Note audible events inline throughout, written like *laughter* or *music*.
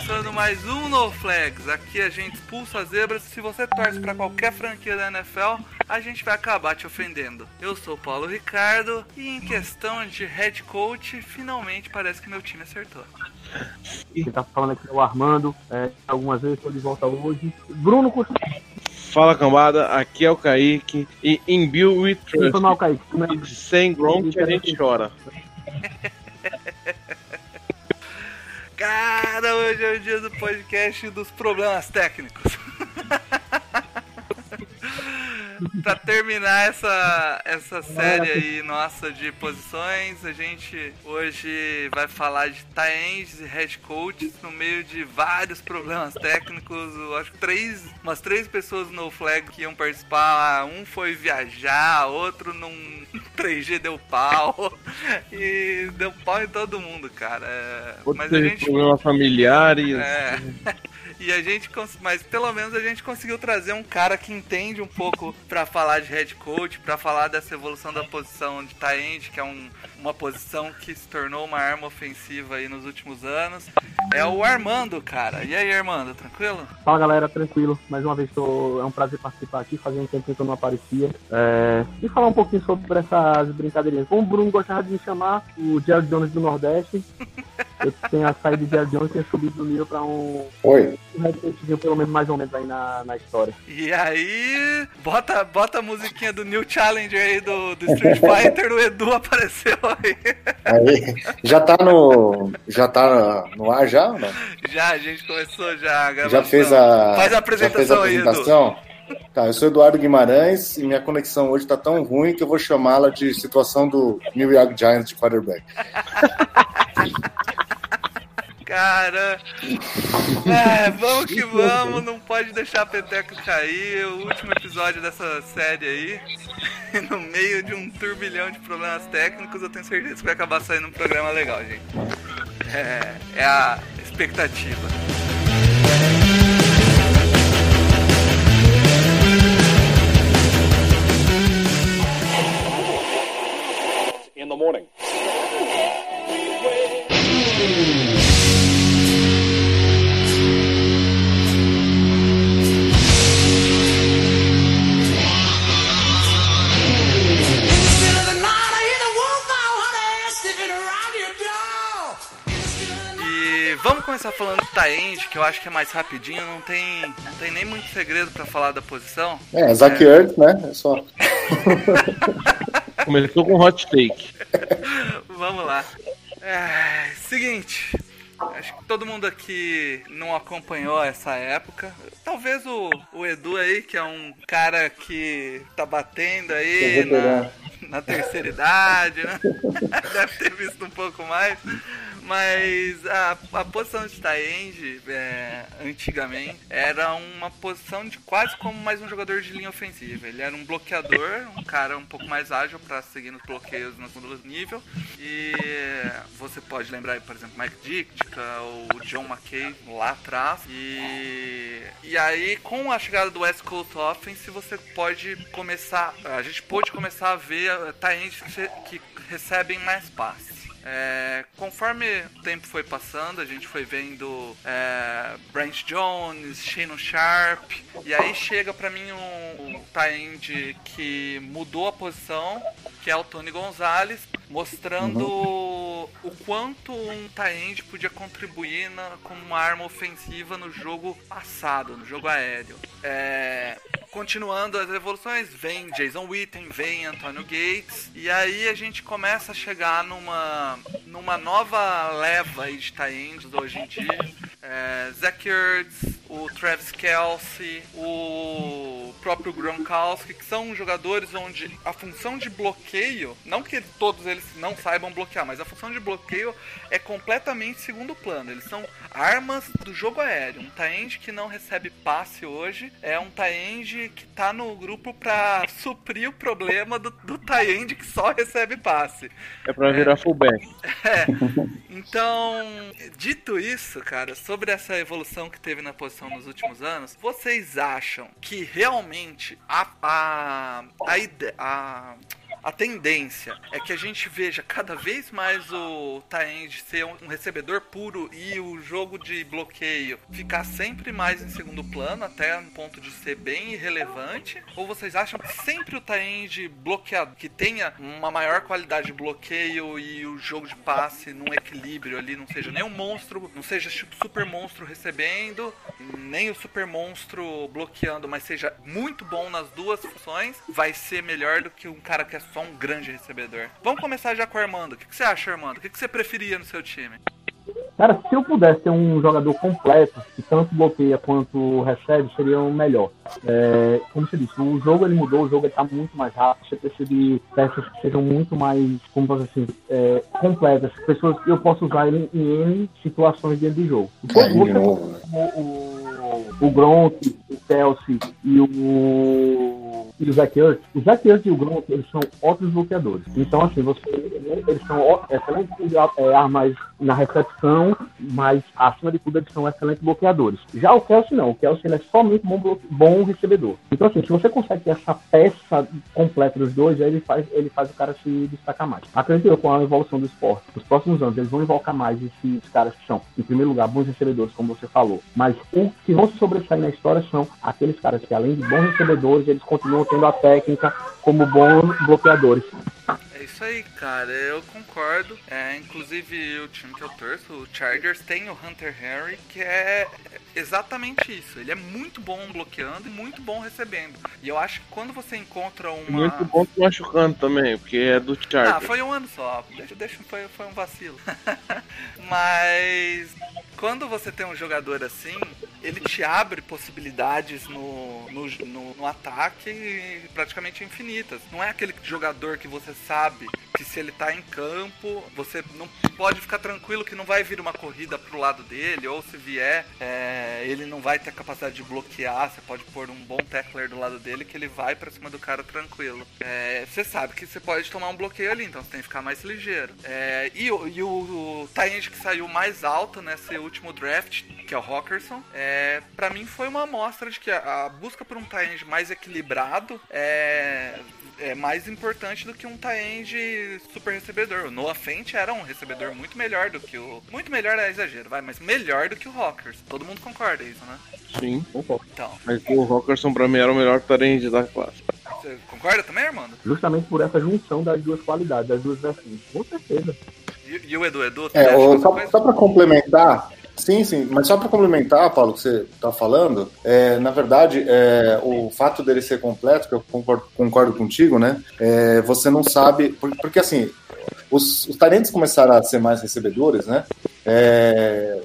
Começando mais um No Flags. Aqui a gente expulsa as zebras. Se você torce para qualquer franquia da NFL, a gente vai acabar te ofendendo. Eu sou o Paulo Ricardo e em questão de head coach, finalmente parece que meu time acertou. Quem tá falando aqui é o Armando. É, algumas vezes estou de volta hoje. Bruno Coutinho. Fala cambada, aqui é o Kaique e em Bill We Foi Trust. Sem Gronk a gente chora. *laughs* Cara, hoje é o dia do podcast dos problemas técnicos. *laughs* *laughs* pra terminar essa, essa série aí nossa de posições, a gente hoje vai falar de tie-ends e head coaches no meio de vários problemas técnicos. Eu acho que três, umas três pessoas no flag que iam participar. Um foi viajar, outro num *laughs* 3G deu pau. *laughs* E deu pau em todo mundo, cara. É, Outro Mas a gente problemas familiares. é. E a gente, mas pelo menos a gente conseguiu trazer um cara que entende um pouco pra falar de head coach, pra falar dessa evolução da posição de tight end, que é um- uma posição que se tornou uma arma ofensiva aí nos últimos anos. É o Armando, cara. E aí, Armando, tranquilo? Fala galera, tranquilo. Mais uma vez tô... é um prazer participar aqui, fazia um tempo que eu não aparecia. É, E falar um pouquinho sobre essas brincadeirinhas. Como o Bruno gostava de me chamar, o Jared Jones do Nordeste. *laughs* Eu tenho a saída de Jared Jones, tenho subido o nível pra um, Oi. um pelo menos mais ou menos aí na, na história. E aí, bota, bota a musiquinha do New Challenger aí do, do Street Fighter, o Edu apareceu aí. Aí, já tá no. Já tá no ar já? Não? Já, a gente começou já a Já fez a. Faz a já apresentação fez a aí, Edu. apresentação? Tá, eu sou Eduardo Guimarães e minha conexão hoje tá tão ruim que eu vou chamá-la de situação do New York Giants de quarterback. *laughs* Cara, *laughs* é, vamos que vamos, não pode deixar a peteca cair. O último episódio dessa série aí, *laughs* no meio de um turbilhão de problemas técnicos, eu tenho certeza que vai acabar saindo um programa legal, gente. É, é a expectativa. in the morning. Vamos começar falando do Taend, que eu acho que é mais rapidinho, não tem, não tem nem muito segredo pra falar da posição. É, Zach Ertz, né? É só. *laughs* Começou com hot take. Vamos lá. É, seguinte. Acho que todo mundo aqui não acompanhou essa época. Talvez o, o Edu aí, que é um cara que tá batendo aí na, na terceira idade, né? *laughs* Deve ter visto um pouco mais. Mas a, a posição de tie-end, é, antigamente, era uma posição de quase como mais um jogador de linha ofensiva. Ele era um bloqueador, um cara um pouco mais ágil para seguir nos bloqueios no segundo nível. E você pode lembrar, por exemplo, Mike Ditka ou John McKay lá atrás. E, e aí, com a chegada do West Coast Offense, você pode começar. A gente pôde começar a ver uh, tie-ends que, que recebem mais passes. É, conforme o tempo foi passando, a gente foi vendo é, Branch Jones, Shannon Sharp, e aí chega pra mim um, um que mudou a posição, que é o Tony Gonzalez, mostrando o quanto um tie-end podia contribuir na, como uma arma ofensiva no jogo passado, no jogo aéreo. É, continuando as evoluções, vem Jason Witten, vem Antônio Gates, e aí a gente começa a chegar numa, numa nova leva de tie-ends hoje em dia. É, Zach Ertz, o Travis Kelsey, o próprio Gronkowski, que são jogadores onde a função de bloqueio, não que todos eles não saibam bloquear, mas a função de bloqueio é completamente segundo plano. Eles são armas do jogo aéreo. Um Taend que não recebe passe hoje é um Taend que tá no grupo pra suprir o problema do, do Taend que só recebe passe. É pra virar fullback. *laughs* É. Então, dito isso, cara, sobre essa evolução que teve na posição nos últimos anos, vocês acham que realmente a a a, a a tendência é que a gente veja cada vez mais o Taend ser um recebedor puro e o jogo de bloqueio ficar sempre mais em segundo plano, até no ponto de ser bem irrelevante? Ou vocês acham que sempre o Taend bloqueado, que tenha uma maior qualidade de bloqueio e o jogo de passe num equilíbrio ali, não seja nem um monstro, não seja tipo super monstro recebendo, nem o super monstro bloqueando, mas seja muito bom nas duas funções, vai ser melhor do que um cara que é só um grande recebedor. Vamos começar já com o Armando. O que, que você acha, Armando? O que, que você preferia no seu time? Cara, se eu pudesse ter um jogador completo, que tanto bloqueia quanto recebe, seria o melhor. É, como você disse, o jogo ele mudou, o jogo está muito mais rápido, você precisa de peças que sejam muito mais, como posso dizer assim, é, completas, pessoas que eu posso usar ele em N situações dentro do jogo. Aí, Você- novo, né? o, o, o Gronk, o Kelsey e o, e o Zach Ertz, o Zach Ertz e o Gronk, eles são ótimos bloqueadores. Então, assim, você, eles são excelentes é, armas na recepção, mas acima de tudo eles são excelentes bloqueadores. Já o Kelsey não, o Kelsey é somente bom, bom recebedor. Então, assim, se você consegue ter essa peça completa dos dois, aí ele faz, ele faz o cara se destacar mais. Acredito eu com a evolução do esporte. Nos próximos anos, eles vão invocar mais esses caras que são, em primeiro lugar, bons recebedores, como você falou. Mas o que vão se sobressair na história são aqueles caras que, além de bons recebedores, eles continuam tendo a técnica como bons bloqueadores. É isso aí, cara. Eu concordo. É, inclusive, o time que eu torço, o Chargers, tem o Hunter Henry, que é exatamente isso. Ele é muito bom bloqueando e muito bom recebendo. E eu acho que quando você encontra uma. Muito bom te machucando também, porque é do Ah, Chargers. foi um ano só. Deixa, deixa foi, foi um vacilo. *laughs* Mas quando você tem um jogador assim, ele te abre possibilidades no, no, no, no ataque praticamente infinitas. Não é aquele jogador que você sabe que se ele tá em campo, você não pode ficar tranquilo que não vai vir uma corrida pro lado dele, ou se vier, é, ele não vai ter a capacidade de bloquear, você pode pôr um bom tackler do lado dele que ele vai pra cima do cara tranquilo. É, você sabe que você pode tomar um bloqueio ali, então você tem que ficar mais ligeiro. É, e e o, o Tyrande que saiu mais alto nesse último draft, que é o Hawkerson, é, para mim foi uma amostra de que a, a busca por um Tyrande mais equilibrado é, é mais importante do que um Taend super recebedor. O Noah Fent era um recebedor muito melhor do que o. Muito melhor é exagero, vai, mas melhor do que o Hawkers. Todo mundo concorda isso, né? Sim. Então, Mas o Rockerson pra mim era o melhor tarente da classe. você concorda também, Armando? Justamente por essa junção das duas qualidades, das duas vertentes. Com certeza. E, e o Edu Edu? É, que só, só para complementar, sim, sim, mas só para complementar, Paulo, que você está falando, é, na verdade, é, o fato dele ser completo, que eu concordo, concordo contigo, né? é, você não sabe, por- porque assim, os, os talentos começaram a ser mais recebedores, né? é,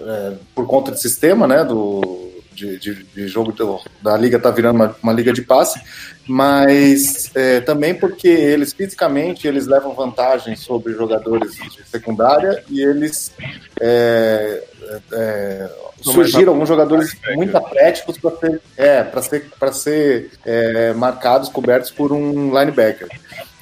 é, por conta do sistema, né? Do, de, de- de jogo do- da liga tá virando uma, uma liga de passe, mas é, também porque eles fisicamente eles levam vantagem sobre jogadores de secundária e eles é, é, mais surgiram alguns jogadores muito atléticos para ser, é, para ser, pra ser é, marcados, cobertos por um linebacker.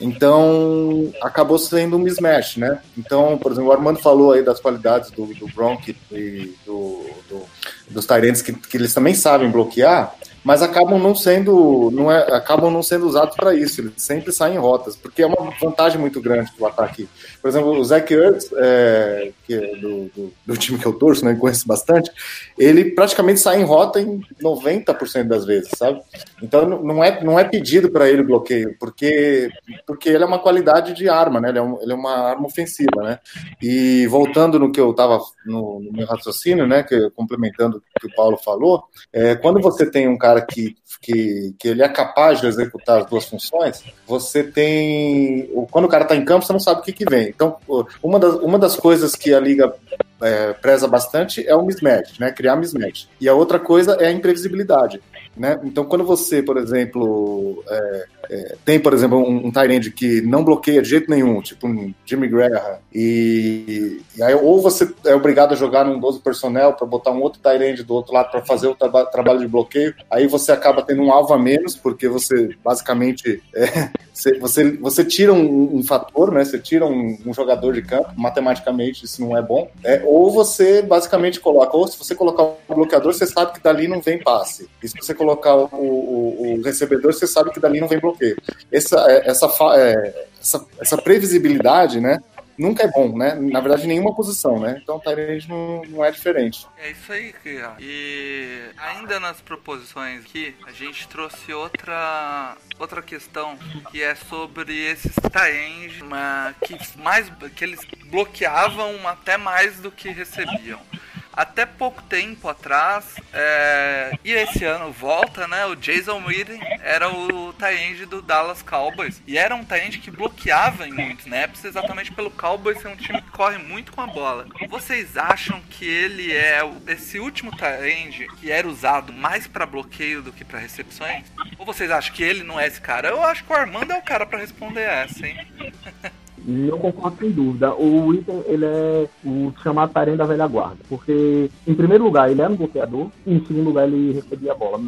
Então, acabou sendo um mismatch, né? Então, por exemplo, o Armando falou aí das qualidades do, do Gronk e do, do- dos Tyrants que, que eles também sabem bloquear, mas acabam não sendo, não é, acabam não sendo usados para isso. Eles sempre saem em rotas, porque é uma vantagem muito grande do ataque. Por exemplo, o Zach Ertz, é, que é do, do, do time que eu torço, né, conheço bastante, ele praticamente sai em rota em 90% das vezes, sabe? Então não- é, não é pedido para ele bloqueio, porque, porque ele é uma qualidade de arma, né? Ele é, um- ele é uma arma ofensiva, né? E voltando no que eu estava no, no meu raciocínio, né? Que, complementando o que o Paulo falou, é, quando você tem um cara que, que, que ele é capaz de executar as duas funções, você tem. Quando o cara está em campo, você não sabe o que, que vem. Então, uma das, uma das coisas que a liga é, preza bastante é o mismatch, né? Criar mismatch. E a outra coisa é a imprevisibilidade. Né? Então, quando você, por exemplo, é, é, tem, por exemplo, um, um tight end que não bloqueia de jeito nenhum, tipo um Jimmy Graham, e, e aí ou você é obrigado a jogar num 12 personnel para botar um outro tight end do outro lado para fazer o traba- trabalho de bloqueio, aí você acaba tendo um alvo a menos, porque você basicamente é, *laughs* você, você, você tira um, um fator, né? Você tira um, um jogador de campo, matematicamente isso não é bom. É, ou você basicamente coloca, ou se você colocar um bloqueador, você sabe que dali não vem passe. E se você colocar o, o- o recebedor, você sabe que dali não vem bloqueio. Essa, é, essa, é, essa, essa previsibilidade, né? Nunca é bom, né? Na verdade, nenhuma posição, né? Então, o Tyrande não, não é diferente. É isso aí, Kira. E ainda nas proposições aqui, a gente trouxe outra outra questão que é sobre esses taengs que mais que eles bloqueavam até mais do que recebiam. Até pouco tempo atrás, é, e esse ano volta, né? O Jason Witten era o Taend do Dallas Cowboys. E era um Taend que bloqueava em muitos snaps, exatamente pelo Cowboys ser um time que corre muito com a bola. Vocês acham que ele é esse último Taend que era usado mais pra bloqueio do que pra recepções? Ou vocês acham que ele não é esse cara? Eu acho que o Armando é o cara pra responder essa, hein? Não concordo sem dúvida. O item, ele é o chamado Tyrene da velha guarda. Porque, em primeiro lugar, ele era um bloqueador. E, em segundo lugar, ele recebia a bola.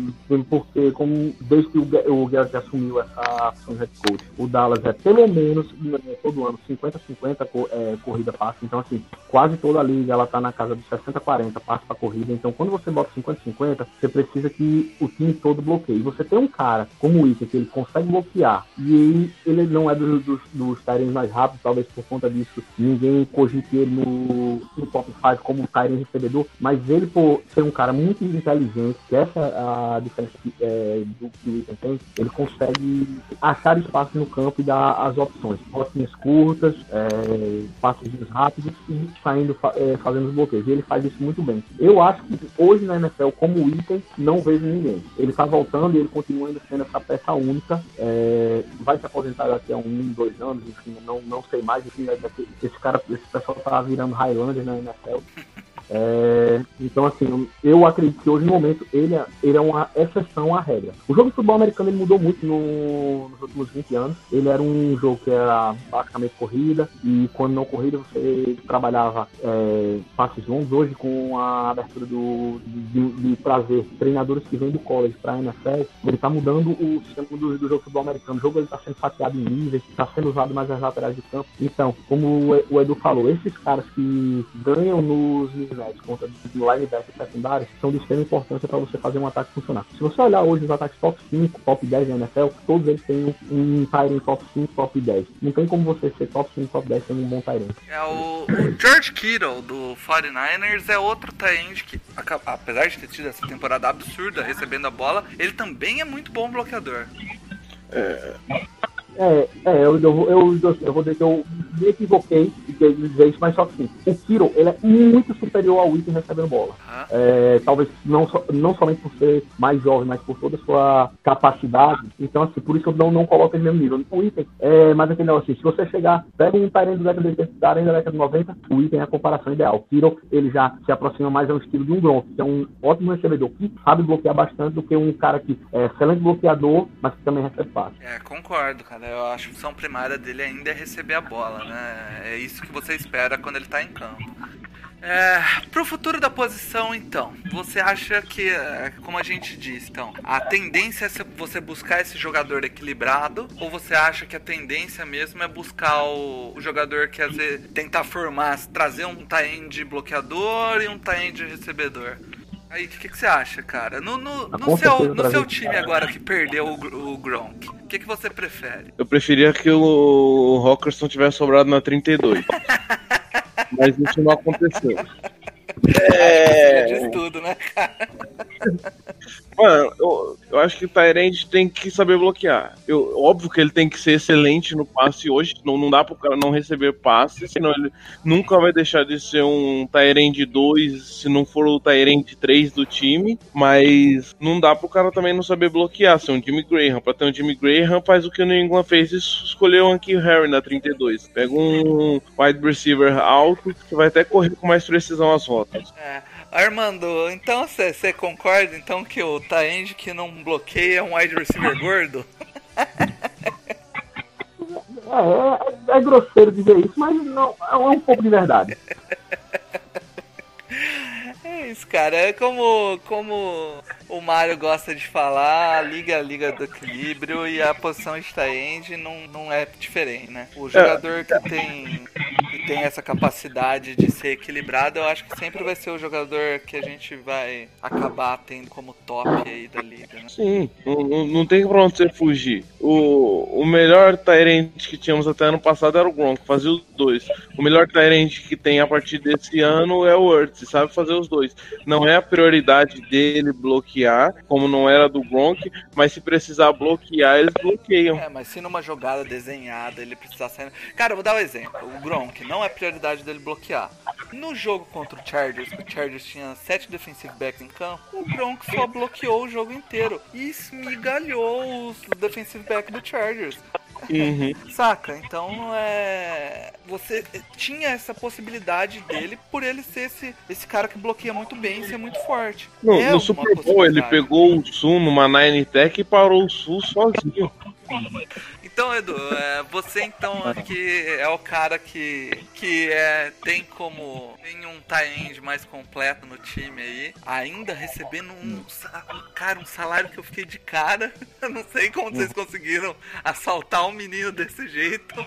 Porque, como, desde que o, o Garrett assumiu essa função de head coach, o Dallas é pelo menos, né, todo ano, 50-50 co- é, corrida-passe. Então, assim, quase toda a liga, ela tá na casa dos 60-40 passe para corrida. Então, quando você bota 50-50, você precisa que o time todo bloqueie. Você tem um cara como o Iker, que ele consegue bloquear, e ele, ele não é dos, dos, dos mais rápidos, talvez por conta disso ninguém cogite ele no, no top 5 como um Tyrant recebedor, mas ele, por ser um cara muito inteligente, que essa é a diferença que, é, do que o Iker tem, ele consegue achar espaço no campo e dar as opções. Botinhas curtas, é, passos rápidos e saindo é, fazendo os bloqueios. E ele faz isso muito bem. Eu acho que hoje na NFL, como item, não vejo ninguém. Ele tá voltando e ele continua sendo essa peça única. É, vai se aposentar daqui a um, dois anos, enfim, não, não sei mais. Daqui- esse cara, esse pessoal tá virando Highlander na NFL. *laughs* É, então, assim, eu acredito que hoje, no momento, ele é, ele é uma exceção à regra. O jogo de futebol americano ele mudou muito no- nos últimos 20 anos. Ele era um jogo que era basicamente corrida, e quando não corrida, você trabalhava é, passes longos. Hoje, com a abertura do, de, de trazer treinadores que vêm do college para a NFL, ele está mudando o sistema do, do jogo de futebol americano. O jogo está sendo fatiado em níveis, está sendo usado mais nas laterais de campo. Então, como o o Edu falou, esses caras que ganham nos mismatches contra do linebacker secundário são de extrema importância para você fazer um ataque funcionar. Se você olhar hoje os ataques top 5, top 10 da NFL, todos eles têm um, Tyrant top 5, top 10. Não tem como você ser top 5, top 10 sendo um bom Tyrant. É o, o George Kittle do 49ers é outro tight que, apesar de ter tido essa temporada absurda recebendo a bola, ele também é muito bom bloqueador. É, é, eu, eu, eu, eu, eu vou dizer que eu me equivoquei e que dizer isso, mas só que sim, o Kiro, ele é muito superior ao Witten recebendo bola. Aham. É, talvez não, so- não somente por ser mais jovem, mas por toda a sua capacidade. Então, assim, por isso eu não, não coloco ele no mesmo nível. O Item é mais aquele negócio assim, se você chegar, pega um Tyrant do década de 80, Tyrant da década de 90, o Item é a comparação ideal. O Kiro, ele já se aproxima mais ao estilo de um Gronk, que é um ótimo recebedor, que sabe bloquear bastante do que um cara que é excelente bloqueador, mas que também recebe fácil. É, concordo, cara. Eu acho que a função primária dele ainda é receber a bola, né? É isso que você espera quando ele tá em campo. É, pro futuro da posição, então, você acha que, é, como a gente disse, então, a tendência é você buscar esse jogador equilibrado, ou você acha que a tendência mesmo é buscar o, o jogador que às vezes tentar formar, trazer um tie-end bloqueador e um tie-end recebedor? Aí, o que, que você acha, cara? No, no, Ah, no seu, no seu time agora que perdeu o, o Gronk, o que, que você prefere? Eu preferia que o Rockerson tivesse sobrado na 32. *laughs* Mas isso não aconteceu. Você É. diz tudo, né, cara? Mano, eu- Eu acho que o Tyrande tem que saber bloquear. Eu, óbvio que ele tem que ser excelente no passe hoje. Não, não dá pro cara não receber passe, senão ele nunca vai deixar de ser um Tyrande 2, se não for o Tyrande 3 do time. Mas não dá pro cara também não saber bloquear, ser um Jimmy Graham. Pra ter um Jimmy Graham, faz o que o New England fez e escolheu o Anki Harry na 32. Pega um wide receiver alto que vai até correr com mais precisão as rotas. É. Armando, então você concorda então que o Taend que não bloqueia é um wide receiver gordo? *laughs* É, é, é grosseiro dizer isso, mas não, é um pouco de verdade. *laughs* É isso, cara. É como, como o Mário gosta de falar, a liga é a liga do equilíbrio e a posição de end não, não é diferente, né? O jogador que tem, que tem essa capacidade de ser equilibrado, eu acho que sempre vai ser o jogador que a gente vai acabar tendo como top aí da liga, né? Sim, não, não, não tem pra onde você fugir. O, o melhor Tyrant que tínhamos até ano passado era o Gronk, fazia os dois. O melhor Tyrant que tem a partir desse ano é o Ertz, sabe fazer os dois. Não é a prioridade dele bloquear, como não era do Gronk, mas se precisar bloquear, eles bloqueiam. É, mas se numa jogada desenhada ele precisar sair. Cara, eu vou dar um exemplo. O Gronk não é prioridade dele bloquear. No jogo contra o Chargers, o Chargers tinha sete defensive backs em campo, o Gronk só bloqueou o jogo inteiro e esmigalhou os defensive backs do Chargers. Uhum. *laughs* Saca? Então é. Você tinha essa possibilidade dele por ele ser esse, esse cara que bloqueia muito bem e ser muito forte. No, É no Super Bowl ele pegou o Sul numa Nine Tech e parou o Sul sozinho. Então, Edu, é, você então que é o cara que, que é, tem como tem um tie-end mais completo no time aí, ainda recebendo um, um, cara, um salário que eu fiquei de cara. *laughs* Eu não sei como vocês conseguiram assaltar um menino desse jeito.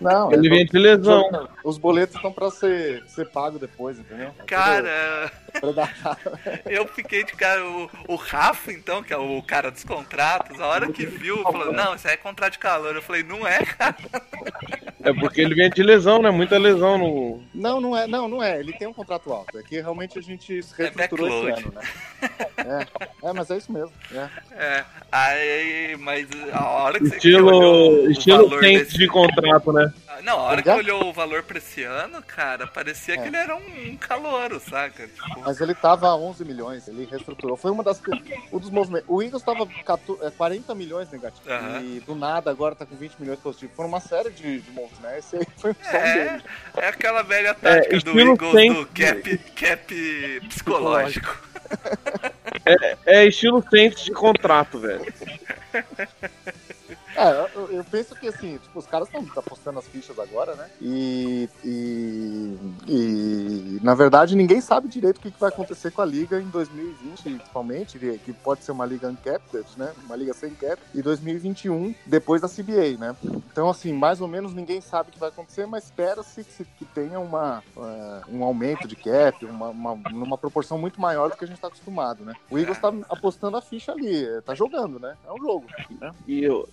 Não, Ele vem de lesão. os boletos estão pra ser, ser pago depois, entendeu? É Cara, *laughs* eu fiquei de cara. O, o Rafa, então, que é o cara dos contratos, a hora que viu, falou: Não, isso aí é contrato de calor. Eu falei: Não é, cara. *laughs* É porque ele vem de lesão, né? Muita lesão no. Não, não é, não, não é. Ele tem um contrato alto. É que realmente a gente se É reestruturou esse backload. ano, né? É, é, mas é isso mesmo. É. É, aí, mas a hora que você olhou Estilo, o estilo valor desse... de contrato, né? Não, a hora que olhou o valor pra esse ano, cara, parecia que É. ele era um, um calouro, saca? Tipo, Mas ele tava a 11 milhões, ele reestruturou. Foi uma das. Um dos movimentos. O Eagles tava 14 é, 40 milhões negativo. E do nada agora tá com 20 milhões positivo. Foram uma série de, de movimentos, né? Esse aí foi só um é, deles. é aquela velha tática do estilo Eagles do cap, cap psicológico. É estilo Saints de contrato, velho. *laughs* É, eu, eu penso que assim, tipo, os caras estão apostando as fichas agora, né? E, e, e, na verdade ninguém sabe direito o que, que vai acontecer com a liga em 2020, principalmente, que pode ser uma liga uncapped, né? Uma liga sem cap, e 2021 depois da CBA, né? Então, assim, mais ou menos ninguém sabe o que vai acontecer, mas espera-se que, que tenha uma, eh, um aumento de cap, uma, uma, numa proporção muito maior do que a gente está acostumado, né? O Eagles tá apostando a ficha ali, eh, tá jogando, né? É um jogo. Né? E eu,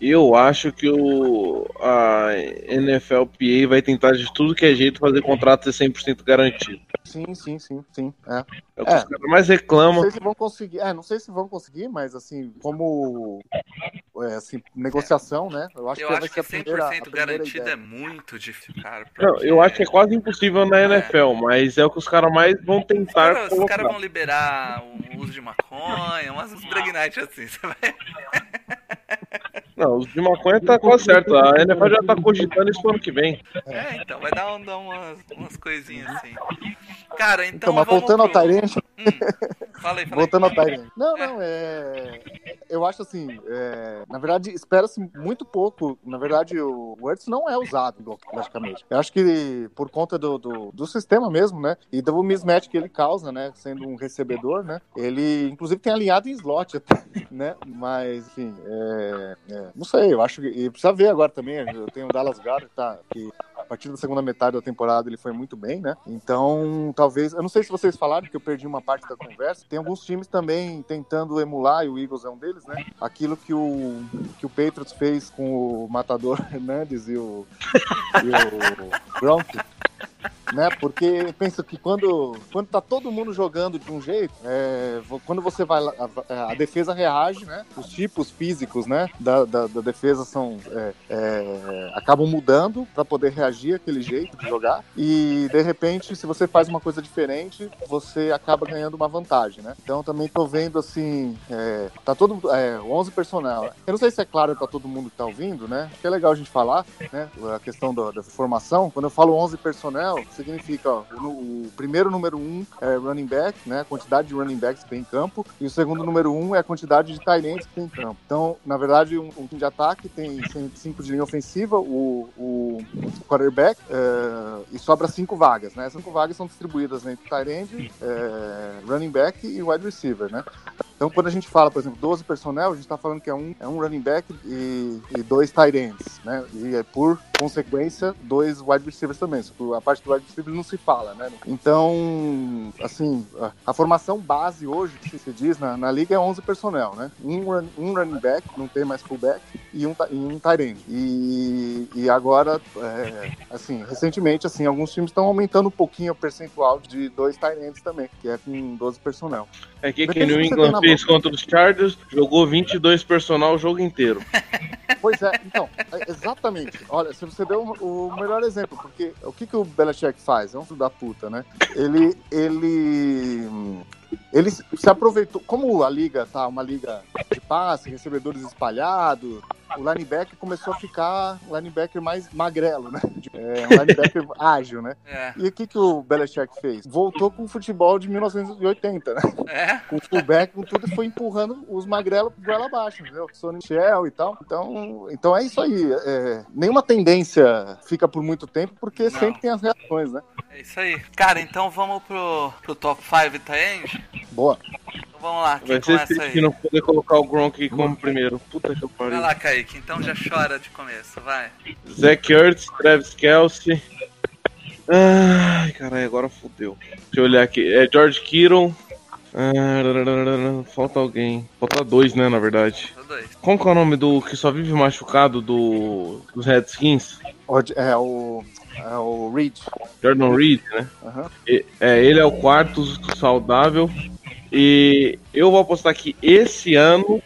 eu acho que o a NFLPA vai tentar de tudo que é jeito fazer contrato ser 100% garantido. Sim, sim, sim, sim. É. É o que É. os caras mais Não reclamam. sei se vão conseguir. É, não sei se vão conseguir, mas assim, como é, assim, negociação, né? Eu acho Eu que acho que ser a primeira, a 100% primeira garantido ideia. é muito difícil, cara. Não, porque- eu acho que é quase impossível na NFL, mas é o que os caras mais vão tentar os caras vão liberar o uso de maconha, umas breguinite assim, você vai. Não, os de maconha tá quase certo. A NFL já tá cogitando isso pro ano que vem. É, então, vai dar, um- dar umas, umas coisinhas assim. Cara, então. Então, mas voltando ao pro- Tyrant, Hum, fala aí. voltando ao Tyrant. Não, não, é. Eu acho assim, é, na verdade, espera-se muito pouco. Na verdade, o Words não é usado, logicamente. Eu acho que por conta do, do, do sistema mesmo, né? E do mismatch que ele causa, né? Sendo um recebedor, né? Ele, inclusive, tem alinhado em slot até, né? Mas, enfim, é, é, não sei, eu acho que. E precisa ver agora também. Eu tenho o Dallas Goddard, tá, que partir da segunda metade da temporada ele foi muito bem, né? Então, talvez. Eu não sei se vocês falaram, que eu perdi uma parte da conversa. Tem alguns times também tentando emular, e o Eagles é um deles, né? Aquilo que o, que o Patriots fez com o Matador *laughs* Hernandes e o, e o Gronk. Né? Porque pensa que quando, quando tá todo mundo jogando de um jeito, é, quando você vai lá, a, a defesa reage, né? Os tipos físicos, né? Da, da, da defesa são é, é, acabam mudando para poder reagir àquele jeito de jogar e de repente, se você faz uma coisa diferente, você acaba ganhando uma vantagem, né? Então também tô vendo assim, é, tá todo é, 11 personal. Eu não sei se é claro para todo mundo que tá ouvindo, né? Que é legal a gente falar, né? A questão da, da formação. Quando eu falo 11 personnel, significa ó, o, o primeiro número 1 é running back, né? A quantidade de running backs que tem em campo, e o segundo número 1 é a quantidade de tight ends que tem em campo. Então, na verdade, um, um time de ataque tem 5 de linha ofensiva, o, o quarterback, é, e sobra 5 vagas, né? 5 vagas são distribuídas entre tight end, é, running back e wide receiver, né? Então, quando a gente fala, por exemplo, 12 personnel, a gente está falando que é um, é um running back e, e dois tight ends, né? E é por consequência, dois wide receivers também. A parte do wide receiver não se fala, né? Então, assim, a, a formação base hoje, que se diz na, na liga, é 11 personnel, né? Um, run- um running back, não tem mais fullback, e um, e um tight end. E, e agora, é, assim, recentemente, assim, alguns times estão aumentando um pouquinho o percentual de dois tight ends também, que é com 12 personnel. É que, que New você England fez contra os Chargers, jogou 22 personal o jogo inteiro. Pois é, então, é, exatamente. Olha, se você deu o melhor exemplo, porque o que, que o Belichick faz? É um filho da puta, né? Ele, ele, ele se aproveitou, como a liga tá uma liga de passe, recebedores espalhados, o linebacker começou a ficar linebacker mais magrelo, né? É, um linebacker *laughs* ágil, né? É. E o que, que o Belichick fez? Voltou com o futebol de 1980, né? É? com o fullback, com tudo, e foi empurrando os magrelos pro goela abaixo, entendeu? Sonny Shell e tal. Então, então é isso aí. É, nenhuma tendência fica por muito tempo, porque Não. sempre tem as reações, né? É isso aí. Cara, então vamos pro, pro top 5 Taend? Boa. Então vamos lá, quem Vai ser começa triste aí? que não poder colocar o Gronk como primeiro. Puta que Vai pariu. lá, Kaique, então já chora de começo, vai. Zach Ertz, Travis Kelsey. Ai, caralho, agora fodeu. Deixa eu olhar aqui. É George Kittle. Ah, falta alguém. Falta dois, né, na verdade. Dois. Como que é o nome do que só vive machucado do, dos Redskins? É o, é o Reed. Jordan Reed, né? Aham. E- É, ele é o quarto saudável. E eu vou apostar que esse ano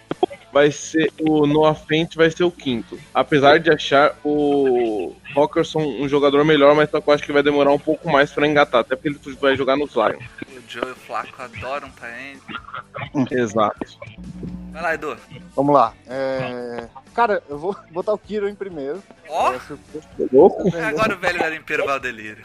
vai ser o Noah Fent vai ser o quinto. Apesar de achar o Hawkerson um jogador melhor, mas só que eu acho que vai demorar um pouco mais pra engatar, até porque ele vai jogar nos Lions. O Joe e o Flaco adoram Taend. Exato. Vai lá, Edu. Vamos lá. É, Cara, eu vou *laughs* botar o Kiro em primeiro. Ó, É, surpresa. Louco? agora o velho garimpeiro vai ao delírio.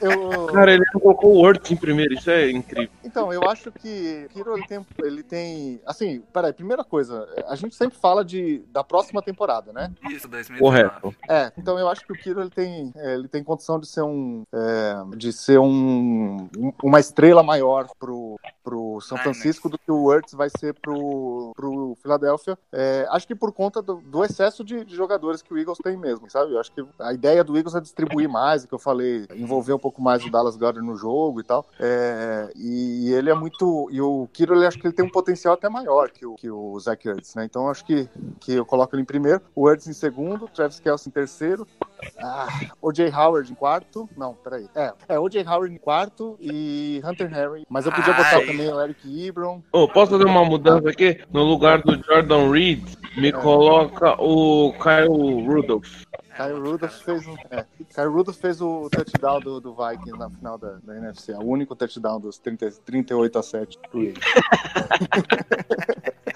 Eu, Cara, ele não colocou o Words em primeiro, isso é incrível. Então, eu acho que o Kiro ele tem, ele tem. Assim, peraí, primeira coisa, a gente sempre fala de, da próxima temporada, né? Isso, 2019. Correto. É, então eu acho que o Kiro ele tem, é, ele tem condição de ser um. é, de ser um, um- uma estrela maior pro, pro São Ai, Francisco do que o Wurtz vai ser pro, pro Philadelphia. É, acho que por conta do, do excesso de, de jogadores que o Eagles tem mesmo, sabe? Eu acho que a ideia do Eagles é distribuir mais, o que eu falei, envolver um pouco mais o Dallas Goddard no jogo e tal. É, e ele é muito. E o Kiro, ele acho que ele tem um potencial até maior que o, que o Zach Ertz, né? Então acho que, que eu coloco ele em primeiro, o Ertz em segundo, Travis Kelce em terceiro, ah, O.J. Howard em quarto. Não, peraí. É, é O.J. Howard em quarto e Hunter Henry. Mas eu podia botar Ai. também o Eric Ebron. Ô, posso fazer uma mudança aqui? No lugar do Jordan Reed, me coloca o Kyle Rudolph. Kyle Rudolph fez um. É, Kyle Rudolph fez o touchdown do, do Vikings na final da, da NFC. O único touchdown dos 30, 38 a 7 pro Eagles. *laughs*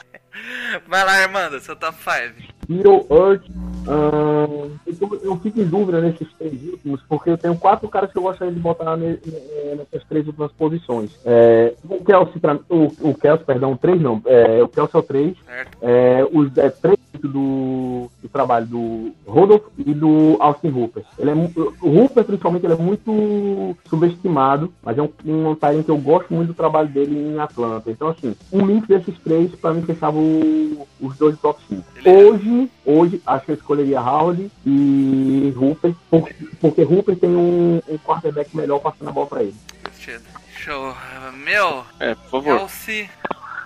Vai lá, Armando, seu top 5. Hero Earth. ahn, eu, eu fico em dúvida nesses três últimos, porque eu tenho quatro caras que eu gostaria de botar ne- ne- nessas três últimas posições. É, o Kelsey, pra, o, o Kelsey, perdão, três não. É, o Kelsey é o três. É, os é, três do, do trabalho do Rodolfo e do Austin Hooper. Ele é, o Hooper, principalmente, ele é muito subestimado, mas é um, um talento que eu gosto muito do trabalho dele em Atlanta. Então, assim, um link desses três, pra mim, fechava o- os dois top 5. Beleza. Hoje, hoje, acho que eu escolheria Howard e Hooper, porque, porque Hooper tem um, um quarterback melhor passando a bola pra ele. Show. Meu, É, por favor. Kelsey,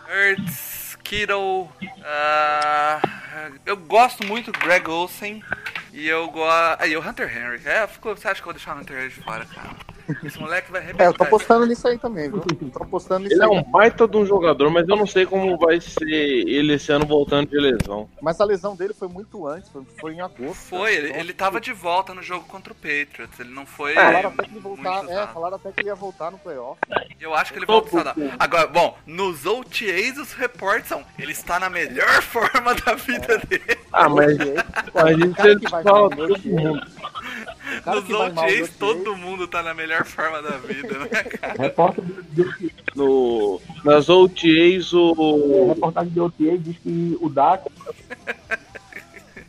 Ertz, Kittle. ah, eu gosto muito do Greg Olsen. E eu gosto. Aí o Hunter Henry. É, ficou... você acha que eu vou deixar o Hunter Henry de fora, cara? Esse moleque vai É, eu arrebentar. tô apostando nisso aí também, viu? Tô apostando nisso Ele é aí. um baita de um jogador, mas eu não sei como vai ser ele esse ano voltando de lesão. Mas a lesão dele foi muito antes, foi, foi em agosto. Foi, ele, Então, ele tava de volta no jogo contra o Patriots. Ele não foi. Falaram até que ele muito voltar, é, falaram até que ele ia voltar no playoff. Eu acho que ele volta saudável. Agora, bom, nos OTAs os reportes são. Ele está na melhor *laughs* forma da vida dele. Ah, mas a gente sempre que vai fala todo mundo. O cara Nos que vai mal no OTAs OTA, todo mundo tá na melhor forma da vida, né, cara? Repórter No, nas OTAs, o, reportagem de OTA diz que o Dak.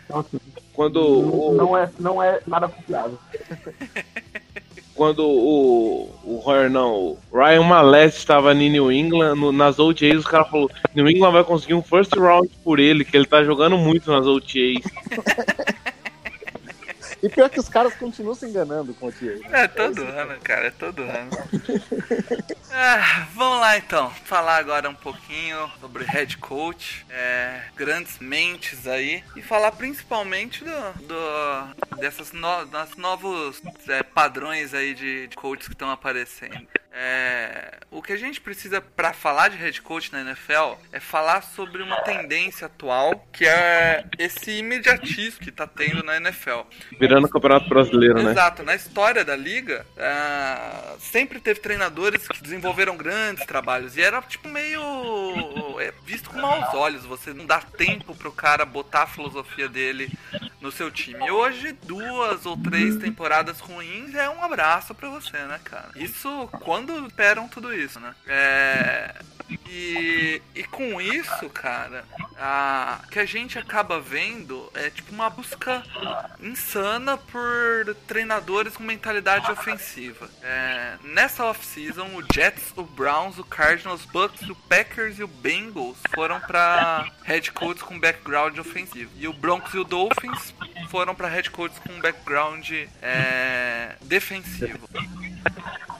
Então, assim, quando, não, o, não é, não é nada confiável. quando o, o Royer, não, o Ryan Mallet estava em New England, no- nas OTAs, os caras falaram: New England vai conseguir um first round por ele, que ele tá jogando muito nas OTAs. *laughs* E pior que os caras continuam se enganando com o OTA. É todo ano, cara, é todo ano. *laughs* Ah, vamos lá então, falar agora um pouquinho sobre head coach, é, grandes mentes aí, e falar principalmente do, do- dessas no, das novos é, padrões aí de, de coaches que estão aparecendo. É, o que a gente precisa para falar de head coach na NFL é falar sobre uma tendência atual que é esse imediatismo que tá tendo na NFL. Virando o Campeonato Brasileiro, né? Exato, na história da liga, ah, sempre teve treinadores que desenvolveram grandes trabalhos e era tipo meio é, visto com maus olhos. Você não dá tempo pro cara botar a filosofia dele no seu time. Hoje, duas ou três temporadas ruins é um abraço pra você, né, cara? Isso quando esperam tudo isso, né? É. E, e com isso, cara, a, que a gente acaba vendo é tipo uma busca insana por treinadores com mentalidade ofensiva. É, nessa off-season, o Jets, o Browns, o Cardinals, o Bucks, o Packers e o Bengals foram para head coaches com background ofensivo. E o Broncos e o Dolphins foram para head coaches com background é, defensivo.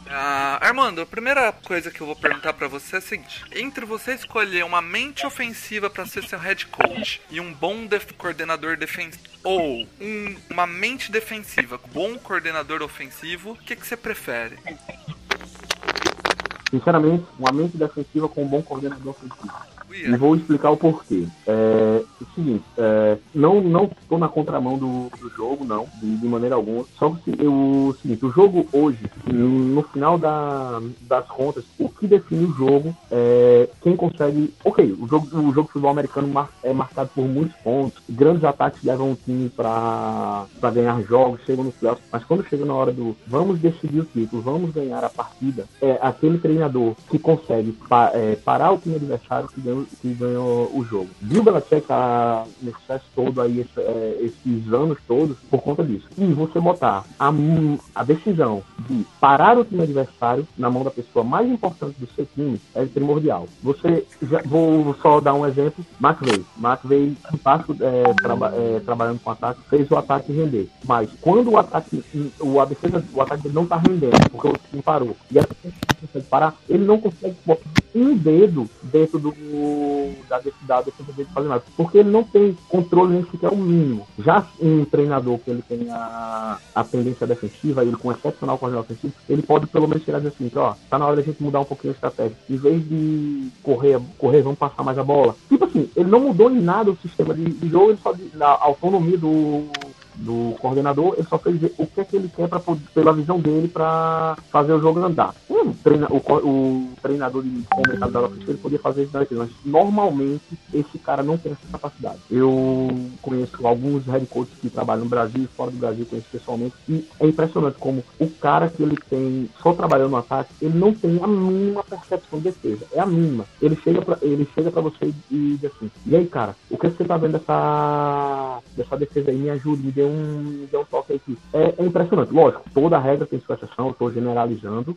Ah, Armando, a primeira coisa que eu vou perguntar pra você é a seguinte: entre você escolher uma mente ofensiva pra ser seu head coach e um bom def- coordenador defensivo, ou um- uma mente defensiva com bom coordenador ofensivo, o que, que você prefere? Sinceramente, uma mente defensiva com um bom coordenador ofensivo. E vou explicar o porquê. É o seguinte, é, não não estou na contramão do, do jogo, não, de, de maneira alguma. Só que eu- o seguinte, o jogo hoje, no, final da- das contas, o que define o jogo é quem consegue. Ok, o jogo, o jogo de futebol americano mar- é marcado por muitos pontos, grandes ataques levam o time para ganhar jogos, chegam no playoffs, mas quando chega na hora do vamos decidir o título, vamos ganhar a partida, é aquele treinador que consegue pa- é, parar o time adversário que ganhou, que ganhou o jogo. Bill Belichick tá nesse sucesso todo aí, esse- é, esses anos todos, por conta disso. E você botar a, a decisão de parar o time adversário na mão da pessoa mais importante do seu time é primordial. Você, já, vou só dar um exemplo, McVeigh. McVeigh, fantástico, é, traba- é, trabalhando com ataque, fez o ataque render. Mas quando o ataque, o, a defesa, o ataque não tá rendendo, porque o time parou, e a defesa não consegue parar, ele não consegue botar um dedo dentro do da, de- da defesa dele fazer nada. Porque ele não tem controle nem sequer o mínimo. Já um treinador que ele tem a, a tendência defensiva, ele com excepcional coordenador ofensivo, ele pode pelo menos dizer assim, ó, tá na hora da gente mudar um pouquinho a estratégia. Em vez de correr, correr, vamos passar mais a bola. Tipo assim, ele não mudou em nada o sistema de, de jogo, ele só de- na autonomia do do coordenador, ele só fez o que é que ele quer pra, pela visão dele para fazer o jogo andar. Um treina, o, o treinador de com mentalidade ofensiva ele podia fazer isso mas normalmente esse cara não tem essa capacidade. Eu conheço alguns head coaches que trabalham no Brasil e fora do Brasil, conheço pessoalmente, e é impressionante como o cara que ele tem só trabalhando no ataque, ele não tem a mínima percepção de defesa, é a mínima. Ele chega pra, ele chega para você e diz assim: "E aí, cara, o que você tá vendo dessa dessa defesa aí? Me ajude, me dê um, me dê um toque aqui". É, é impressionante. Lógico, toda regra tem sua exceção, eu tô generalizando,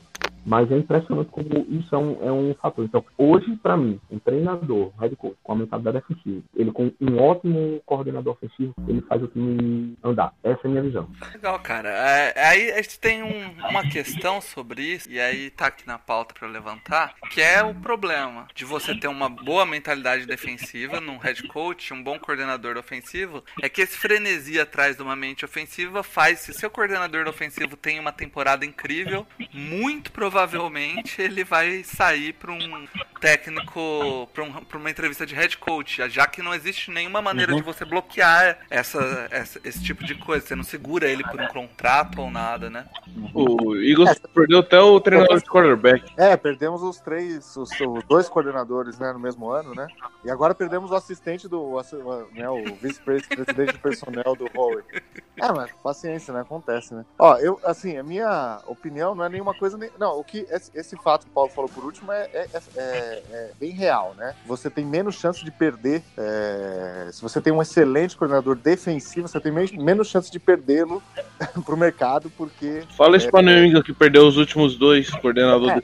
Mas é impressionante como isso é um, é um fator. Então, hoje, para mim, um treinador, head coach, com a mentalidade defensiva, ele com um ótimo coordenador ofensivo, ele faz o time andar. Essa é a minha visão. Legal, cara. É, aí a gente tem um- uma questão sobre isso, e aí tá aqui na pauta eu levantar, que é o problema de você ter uma boa mentalidade defensiva num head coach, um bom coordenador ofensivo, é que esse frenesi atrás de uma mente ofensiva faz, se seu coordenador ofensivo tem uma temporada incrível, muito provavelmente ele vai sair pra um técnico, pra, um, uma entrevista de head coach, já que não existe nenhuma maneira de você bloquear essa, essa- esse tipo de coisa, você não segura ele por um contrato ou nada, né? O Eagles perdeu até o treinador de quarterback. É, perdemos os três, os, os dois coordenadores né, no mesmo ano, né? E agora perdemos o assistente do. né, o vice-presidente de personnel do Huawei. É, mas paciência, né? Acontece, né? Ó, eu, assim, a minha opinião não é nenhuma coisa. Nem, não, o que. Esse, esse fato que o Paulo falou por último é, é, é- é- bem real, né? Você tem menos chance de perder. é, se você tem um excelente coordenador defensivo, você tem men- menos chance de perdê-lo *laughs* pro mercado, porque. Fala isso É. que perdeu os últimos dois coordenadores É.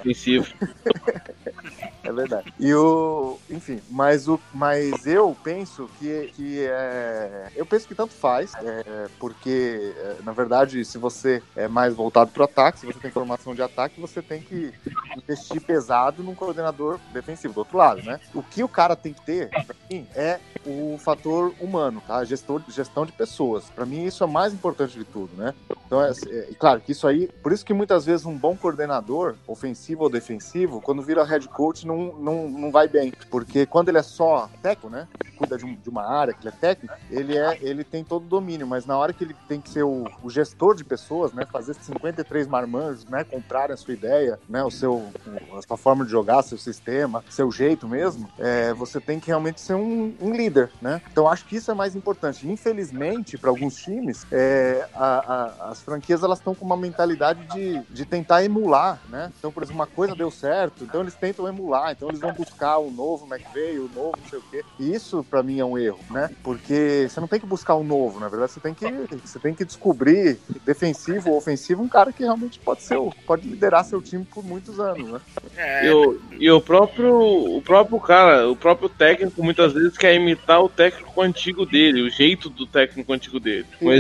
*laughs* É verdade. E o. Enfim, mas, o, mas eu penso que, que é. Eu penso que tanto faz, é, porque, é, na verdade, se você é mais voltado para o ataque, se você tem formação de ataque, você tem que investir pesado num coordenador defensivo. Do outro lado, né? O que o cara tem que ter, pra mim, é o fator humano, tá? Gestor, gestão de pessoas. Para mim, isso é mais importante de tudo, né? Então, é, é, claro que isso aí, por isso que muitas vezes um bom coordenador, ofensivo ou defensivo, quando vira head coach, não, não, não vai bem. Porque quando ele é só técnico, né? Cuida de, um- de uma área, que ele é técnico, ele, é, ele tem todo o domínio, mas na hora que ele tem que ser o, o gestor de pessoas, né? Fazer 53 marmanjos, né? Comprarem a sua ideia, né? O seu, a sua forma de jogar, seu sistema, seu jeito mesmo, é, você tem que realmente ser um, um líder, né? Então acho que isso é mais importante. Infelizmente, para alguns times, é, a- a- as franquias elas estão com uma mentalidade de, de tentar emular, né? Então, por exemplo, uma coisa deu certo, então eles tentam emular, então eles vão buscar o novo McVeigh, o novo não sei o quê. E isso, para mim, é um erro, né? Porque você não tem que buscar o novo, na verdade, você tem que, você tem que descobrir, defensivo ou ofensivo, um cara que realmente pode ser, pode liderar seu time por muitos anos, né? É, E o, e o próprio o próprio cara, o próprio técnico muitas vezes quer imitar o técnico antigo dele, o jeito do técnico antigo dele. Um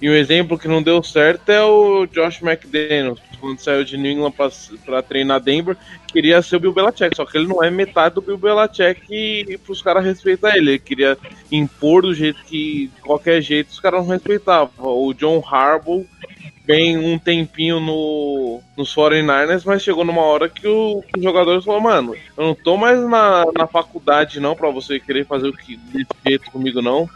e um exemplo que não deu certo é o Josh McDaniels, quando saiu de New England pra, pra treinar Denver, queria ser o Bill Belichick, só que ele não é metade do Bill Belichick e, e pros caras respeitar ele. Ele queria impor do jeito que, de qualquer jeito, os caras não respeitavam. O John Harbaugh bem um tempinho no, nos 49ers, mas chegou numa hora que o- os jogadores falaram, mano, eu não tô mais na, na faculdade não pra você querer fazer o que desse jeito comigo não.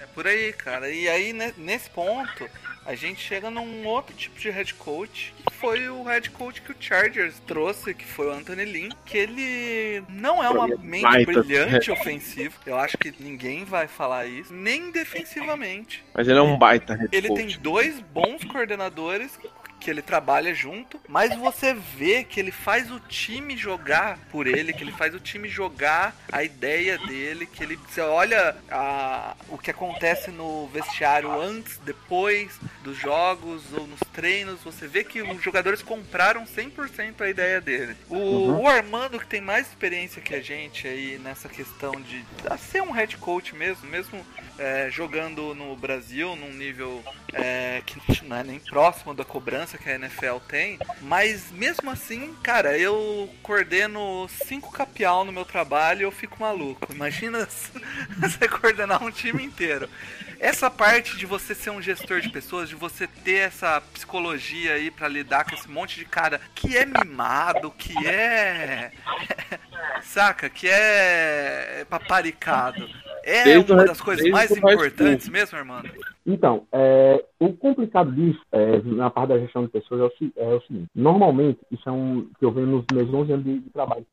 É por aí, cara. E aí, ne- nesse ponto, a gente chega num outro tipo de head coach, que foi o head coach que o Chargers trouxe, que foi o Anthony Lynn, que ele não é uma mente Baita brilhante ofensivo. Eu acho que ninguém vai falar isso, nem defensivamente. Mas ele é um baita head Ele coach. tem dois bons coordenadores que ele trabalha junto, mas você vê que ele faz o time jogar por ele, que ele faz o time jogar a ideia dele, que ele você olha a, o que acontece no vestiário antes, depois dos jogos ou nos treinos, você vê que os jogadores compraram 100% a ideia dele. O, o Armando que tem mais experiência que a gente aí nessa questão de ser um head coach mesmo, mesmo é, jogando no Brasil num nível é, que não é nem próximo da cobrança que a NFL tem, mas mesmo assim, cara, eu coordeno cinco capial no meu trabalho e eu fico maluco. Imagina *laughs* você coordenar um time inteiro. Essa parte de você ser um gestor de pessoas, de você ter essa psicologia aí pra lidar com esse monte de cara que é mimado, que é. *laughs* Saca? Que é paparicado. É Desde uma das coisas mais importantes mesmo, irmão? Então, é, o complicado disso, é, na parte da gestão de pessoas, é o, é o seguinte: normalmente, isso é um que eu venho nos meus 11 anos de trabalho.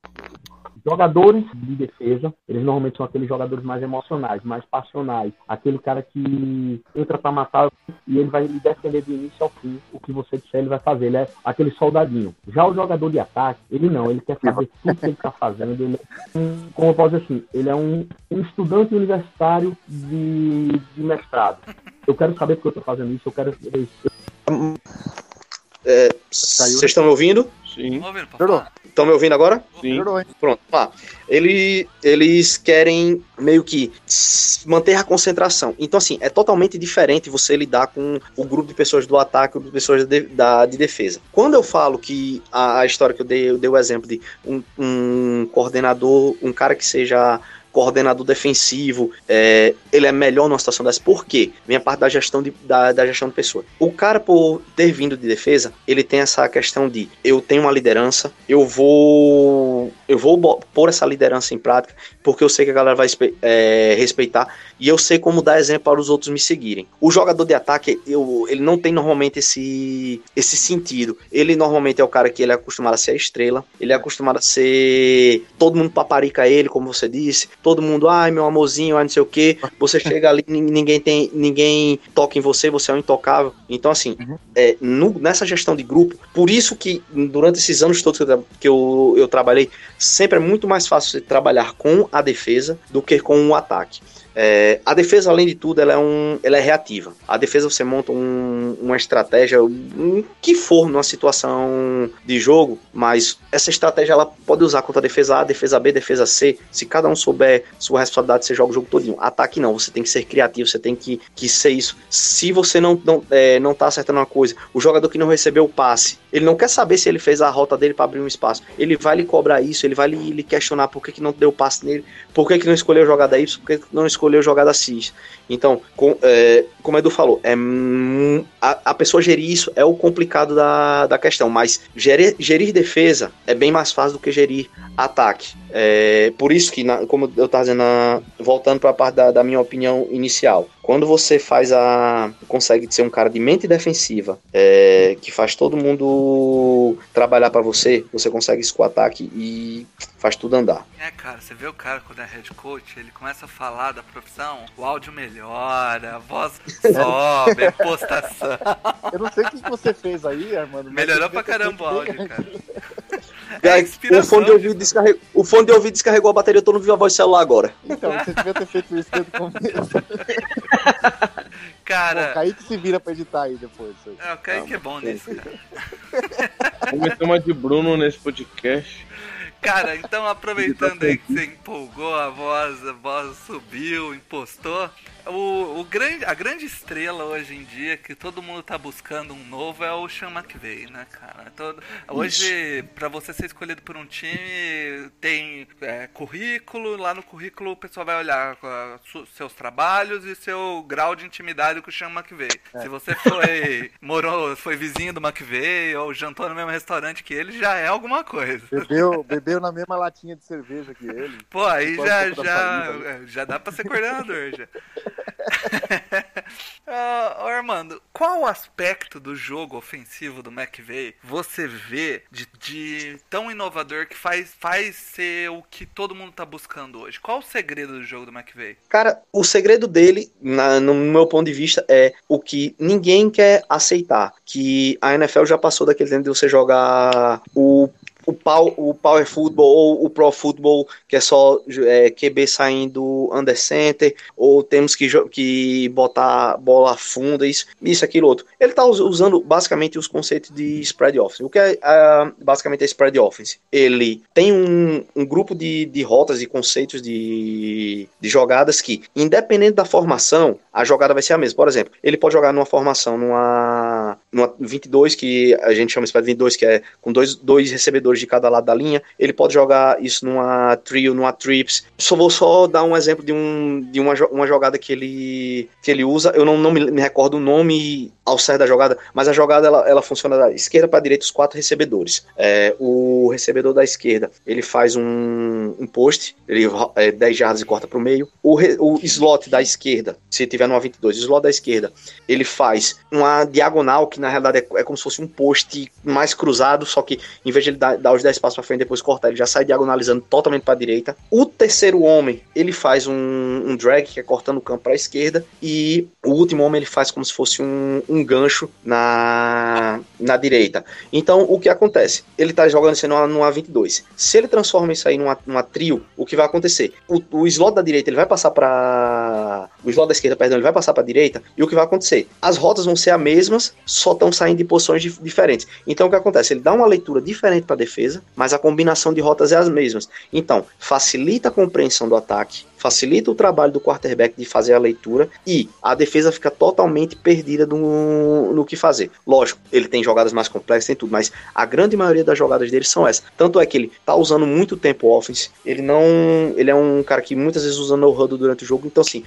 Jogadores de defesa, eles normalmente são aqueles jogadores mais emocionais, mais passionais. Aquele cara que entra pra matar e ele vai lhe defender do início ao fim. O que você disser, ele vai fazer. Ele é aquele soldadinho. Já o jogador de ataque, ele não. Ele quer saber *laughs* tudo que ele tá fazendo. Ele é um, como eu posso dizer assim, ele é um, um estudante universitário de, de mestrado. Eu quero saber porque eu tô fazendo isso, eu quero. É, Vocês estão me ouvindo? Sim, Melhorou. Estão me ouvindo agora? sim. Melhorou, hein? Pronto, lá. Ele, eles querem meio que manter a concentração. Então, assim, é totalmente diferente você lidar com o grupo de pessoas do ataque e o grupo de pessoas de, da, de defesa. Quando eu falo que a, a história que eu dei, eu dei o exemplo de um, um coordenador, um cara que seja coordenador defensivo, é, ele é melhor numa situação dessa. Por quê? Minha parte da gestão de, da, da gestão de pessoa. O cara, por ter vindo de defesa, ele tem essa questão de eu tenho uma liderança, eu vou eu vou pôr essa liderança em prática, porque eu sei que a galera vai é, respeitar e eu sei como dar exemplo para os outros me seguirem. O jogador de ataque, eu, ele não tem normalmente esse, esse sentido. Ele normalmente é o cara que ele é acostumado a ser a estrela, ele é acostumado a ser. Todo mundo paparica ele, como você disse, todo mundo, ai meu amorzinho, ai não sei o que. Você chega ali, nin- ninguém tem. ninguém toca em você, você é um intocável. Então, assim, é, no- nessa gestão de grupo, por isso que durante esses anos todos que eu, que eu, eu trabalhei, sempre é muito mais fácil trabalhar com a defesa do que com o ataque. É, a defesa, além de tudo, ela é, um, ela é reativa. A defesa você monta um- uma estratégia, um, que for numa situação de jogo, mas essa estratégia ela pode usar contra a defesa A, defesa B, defesa C. Se cada um souber sua responsabilidade, você joga o jogo todinho. Ataque não, você tem que ser criativo, você tem que, que ser isso. Se você não, não, é, não tá acertando uma coisa, o jogador que não recebeu o passe, ele não quer saber se ele fez a rota dele para abrir um espaço. Ele vai lhe cobrar isso, ele vai lhe, lhe questionar por que, que não deu passe nele, por que, que não escolheu a jogada Y, por que, que não escolheu a jogada X. Então, com, é, como o Edu falou, é, a, a pessoa gerir isso é o complicado da, da questão, mas gerir, gerir defesa é bem mais fácil do que gerir ataque. É, por isso que, na- como eu estava dizendo, na- voltando para a parte da, da minha opinião inicial, quando você faz a. consegue ser um cara de mente defensiva, é, que faz todo mundo trabalhar para você, você consegue isso com o ataque e faz tudo andar. É, cara, você vê o cara quando é head coach, ele começa a falar da profissão, o áudio melhora, a voz sobe, a postação. Eu não sei o que você fez aí, Armando. Melhorou pra caramba o áudio, cara. *laughs* É, o, fone de ouvido descarregou, o fone de ouvido descarregou a bateria, eu tô no Viva Voz celular agora. Então, você devia ter feito isso desde o começo. *laughs* Pô, Cara, Kaique se vira pra editar aí depois. é, o Kaique é bom nisso, cara. *laughs* Vamos meter uma de Bruno nesse podcast. Cara, então aproveitando aí que você empolgou, a voz, a voz subiu, impostou. O, o grande, a grande estrela hoje em dia que todo mundo tá buscando um novo é o Sean McVay, né, cara? Todo, hoje, pra você ser escolhido por um time, tem é, currículo, lá no currículo o pessoal vai olhar su- seus trabalhos e seu grau de intimidade com o Sean McVay. Se você foi, *laughs* morou, foi vizinho do McVay ou jantou no mesmo restaurante que ele, já é alguma coisa. Bebeu, bebeu na mesma latinha de cerveja que ele. Pô, aí já, já, saliva, é, já dá pra ser coordenador já. *laughs* *laughs* Ô, Armando, qual aspecto do jogo ofensivo do McVay você vê de, de tão inovador que faz, faz ser o que todo mundo tá buscando hoje? Qual o segredo do jogo do McVay? Cara, o segredo dele, na- no meu ponto de vista, é o que ninguém quer aceitar. Que a NFL já passou daquele tempo de você jogar o, o, pow, o Power Football ou o Pro Football, que é só é, QB saindo under center, ou temos que, que botar bola funda, isso, isso, aquilo, outro. Ele tá us- usando basicamente os conceitos de spread offense. O que é ah, basicamente a spread offense? Ele tem um, um grupo de, de rotas e conceitos de, de jogadas que, independente da formação, a jogada vai ser a mesma. Por exemplo, ele pode jogar numa formação, numa, numa 22, que a gente chama spread 22, que é com dois, dois recebedores de cada lado da linha. Ele pode jogar isso numa trio, numa trips. Só vou só dar um exemplo de, um, de uma, uma jogada que ele, que ele usa. Eu não, não me, me recordo o nome ao certo da jogada, mas a jogada ela, ela funciona da esquerda para direita os quatro recebedores. É, o recebedor da esquerda ele faz um, um post, ele é, 10 jardas e corta para o meio. O, slot da esquerda, se tiver numa 22, o slot da esquerda, ele faz uma diagonal que na realidade é, é como se fosse um post mais cruzado, só que em vez de ele dar, dar os 10 passos para frente depois cortar, ele já sai diagonalizando totalmente para a direita. O terceiro homem, ele faz um, um drag, que é cortando o campo para a esquerda, e o último homem ele faz como se fosse um, um gancho na, na direita. Então, o que acontece? Ele tá jogando isso numa, numa 22. Se ele transforma isso aí numa, numa trio, o que vai acontecer? O, o slot da direita ele vai passar para o slot da esquerda, perdão, ele vai passar para a direita, e o que vai acontecer? As rotas vão ser as mesmas, só estão saindo de posições dif- diferentes. Então o que acontece? Ele dá uma leitura diferente para a defesa, mas a combinação de rotas é as mesmas. Então, facilita a compreensão do ataque, facilita o trabalho do quarterback de fazer a leitura e a defesa fica totalmente perdida no, no que fazer. Lógico, ele tem jogadas mais complexas, tem tudo, mas a grande maioria das jogadas dele são essas. Tanto é que ele tá usando muito tempo offense, ele não. Ele é um cara que muitas vezes usa no huddle durante o jogo, então assim.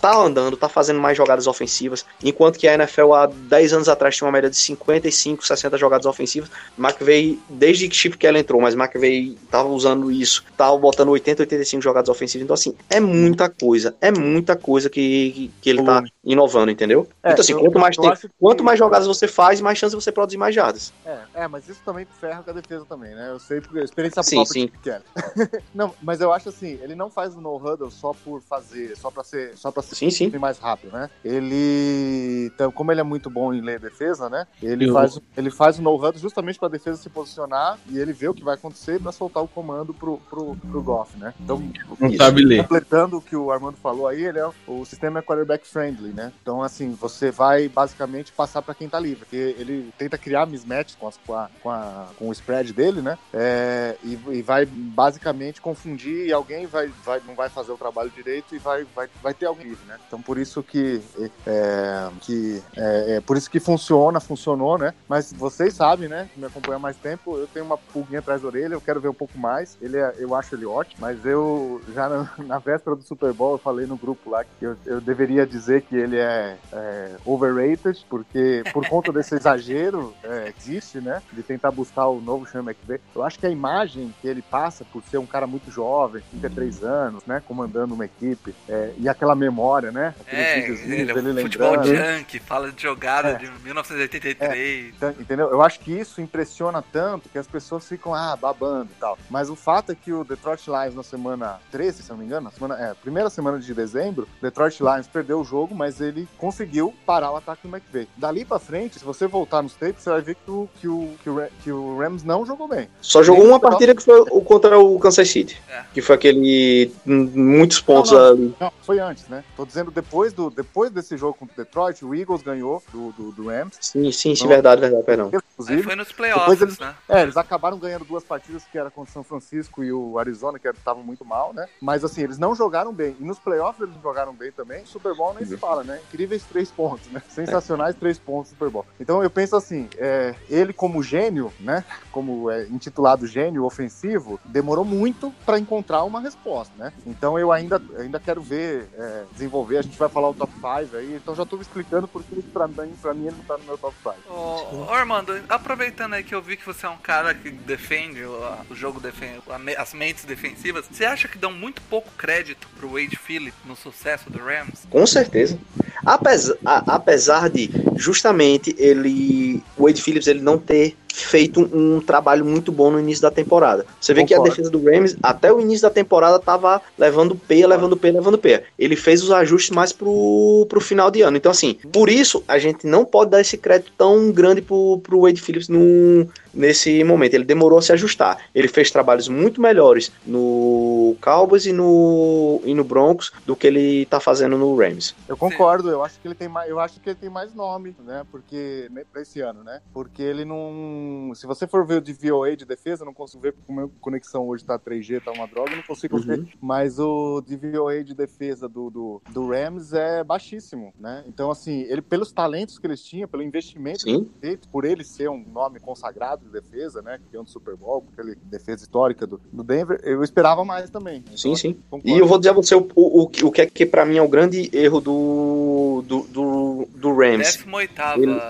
Tá andando, tá fazendo mais jogadas ofensivas, enquanto que a NFL há 10 anos atrás tinha uma média de 55, 60 jogadas ofensivas. McVay, desde que Chip Kelly entrou, mas McVay tava usando isso, tava botando 80, 85 jogadas ofensivas. Então, assim, é muita coisa, é muita coisa que, que, que ele tá inovando, entendeu? É, então, assim, eu- quanto mais, tem- que- quanto mais jogadas você faz, mais chance você produzir mais jardas. É, é, mas isso também ferra com a defesa também, né? Eu sei por experiência Sim, própria sim. de Kelly. *laughs* não, mas eu acho assim, ele não faz o no huddle só por fazer, só pra ser, só para ser Sim, sim. mais rápido, né? Ele, então, como ele é muito bom em ler defesa, né? Ele Eu- faz, ele faz o no huddle justamente pra defesa se posicionar e ele vê o que vai acontecer pra soltar o comando pro, pro, pro Goff, né? Então, Não sabe ler. completando o que o Armando falou aí, ele é, o sistema é quarterback friendly, né? Então, assim, você vai basicamente passar para quem tá livre, porque ele tenta criar mismatch com, as- com, a- com, a- com o spread dele, né? É, e, e vai basicamente confundir e alguém vai, vai, não vai fazer o trabalho direito e vai, vai, vai ter alguém livre, né? Então, por isso que, é, que é, é por isso que funciona, funcionou, né? Mas vocês sabem, né? Me acompanham há mais tempo, eu tenho uma pulguinha atrás da orelha, eu quero ver um pouco mais. Ele é- eu acho ele ótimo, mas eu já na, *laughs* na véspera do Super Bowl eu falei no grupo lá que eu, eu deveria dizer que ele é, é, overrated, porque por conta desse exagero é, existe, né? De tentar buscar o novo Sean McVay. Eu acho que a imagem que ele passa por ser um cara muito jovem, 33 anos, né? Comandando uma equipe, é, e aquela memória, né? Aqueles É, videozinhos ele é dele um futebol lembrando. junk, fala de jogada É. de 1983. Então, Entendeu? Eu acho que isso impressiona tanto que as pessoas ficam, ah, babando e tal. Mas o fato é que o Detroit Lions na semana 13, se não me engano, na semana, é, primeira semana de dezembro, Detroit Lions perdeu o jogo, mas ele conseguiu parar o ataque do McVay. Dali pra frente, se você voltar nos tapes, você vai ver que o, que o, que o, que o Rams não jogou bem. Só jogou uma partida que foi o contra o Kansas City. É. Que foi aquele. hum, Muitos pontos Não, não. ali. Não, foi antes, né? Tô dizendo depois, do, depois desse jogo contra o Detroit, o Eagles ganhou do, do, do Rams. Sim, sim, sim, Não. verdade, verdade, perdão. Inclusive, foi nos Depois playoffs, eles- né? É, eles acabaram ganhando duas partidas que era contra o São Francisco e o Arizona, que estavam muito mal, né? Mas assim, eles não jogaram bem. E nos playoffs eles não jogaram bem também. Super Bowl nem se fala, né? Incríveis três pontos, né? Sensacionais três pontos Super Bowl. Então eu penso assim, é, ele como gênio, né? Como é intitulado gênio ofensivo, demorou muito pra encontrar uma resposta, né? Então eu ainda, ainda quero ver, é, desenvolver. A gente vai falar o top 5 aí. Então já tô explicando porque pra mim, pra mim ele não tá no meu top 5. Ô, ô, Armando, aproveitando aí que eu vi que você é um cara que defende o, o jogo, defende, as mentes defensivas, você acha que dão muito pouco crédito pro Wade Phillips no sucesso do Rams? Com certeza. Apesar, a- apesar de justamente ele. O Wade Phillips ele não ter feito um trabalho muito bom no início da temporada. Você vê que a defesa do Rams, até o início da temporada, tava levando peia, levando peia, levando peia. Ele fez os ajustes mais pro, pro final de ano. Então, assim, por isso a gente não pode dar esse crédito tão grande pro, pro Wade Phillips no, nesse momento. Ele demorou a se ajustar. Ele fez trabalhos muito melhores no Cowboys e no, e no Broncos do que ele tá fazendo no Rams. Eu concordo, eu acho que ele tem mais, eu acho que ele tem mais nome, né? Porque né, pra esse ano, né? Porque ele não, se você for ver o de VOA de defesa, não consigo ver porque a minha conexão hoje tá 3G, tá uma droga, não consigo Uhum. ver. Mas o de VOA de defesa do, do, do Rams é baixíssimo, né? Então assim, ele pelos talentos que eles tinham, pelo investimento feito, por ele ser um nome consagrado de defesa, né? Campeão do Super Bowl, com aquele defesa histórica do, do Denver, eu esperava mais também. Então, Sim, sim. concordo. E eu vou dizer a você o, o, o, que- o que é que pra mim é o grande erro do, do, do, do Rams. 18 Ele-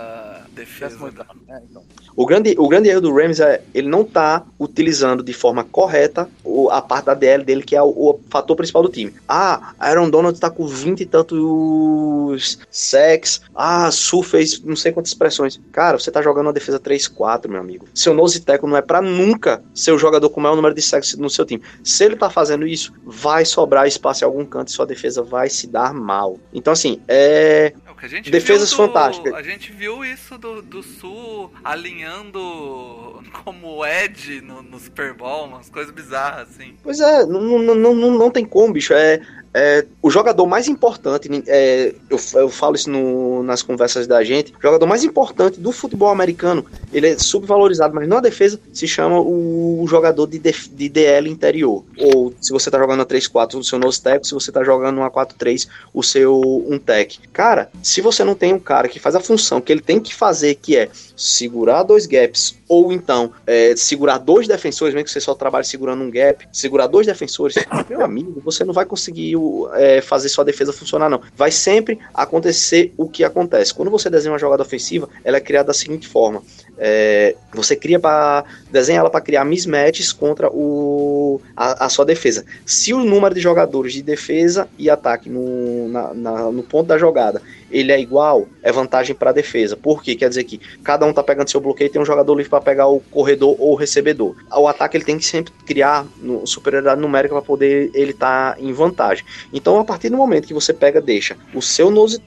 defesa. Oitavo. É, então. O grande, o grande erro do Rams é ele não tá utilizando de forma correta a parte da DL dele, que é o, o fator principal do time. Ah, Aaron Donald tá com 20 e tantos sacks. Ah, Su fez não sei quantas expressões. Cara, você tá jogando uma defesa 3-4, meu amigo. Seu nose tackle não é pra nunca ser o jogador com o maior número de sacks no seu time. Se ele tá fazendo isso, vai sobrar espaço em algum canto e sua defesa vai se dar mal. Então, assim, é. Que a gente Defesas viu do- fantásticas. A gente viu isso do, do Sul alinhando como Ed no, no Super Bowl, umas coisas bizarras, assim. Pois é, não, não, não, não, não tem como, bicho. É, é, o jogador mais importante, é, eu, eu falo isso no- nas conversas da gente, o jogador mais importante do futebol americano, ele é subvalorizado, mas na defesa se chama o jogador de, def- de DL interior. Ou se você tá jogando a 3-4, o seu nose tackle, se você tá jogando uma 4-3, o seu um tech. Cara, se você não tem um cara que faz a função que ele tem que fazer, que é segurar dois gaps, ou então é, segurar dois defensores, mesmo que você só trabalhe segurando um gap, segurar dois defensores, *laughs* meu amigo, você não vai conseguir é, fazer sua defesa funcionar, não. Vai sempre acontecer o que acontece. Quando você desenha uma jogada ofensiva, ela é criada da seguinte forma: é, você cria para desenha ela para criar mismatches contra o, a, a sua defesa. Se o número de jogadores de defesa e ataque no, na- na- no ponto da jogada ele é igual, é vantagem para a defesa. Por quê? Quer dizer que cada um tá pegando seu bloqueio tem um jogador livre para pegar o corredor ou o recebedor. O ataque ele tem que sempre criar no- superioridade numérica para poder ele estar em vantagem. Então, a partir do momento que você pega, deixa o seu nose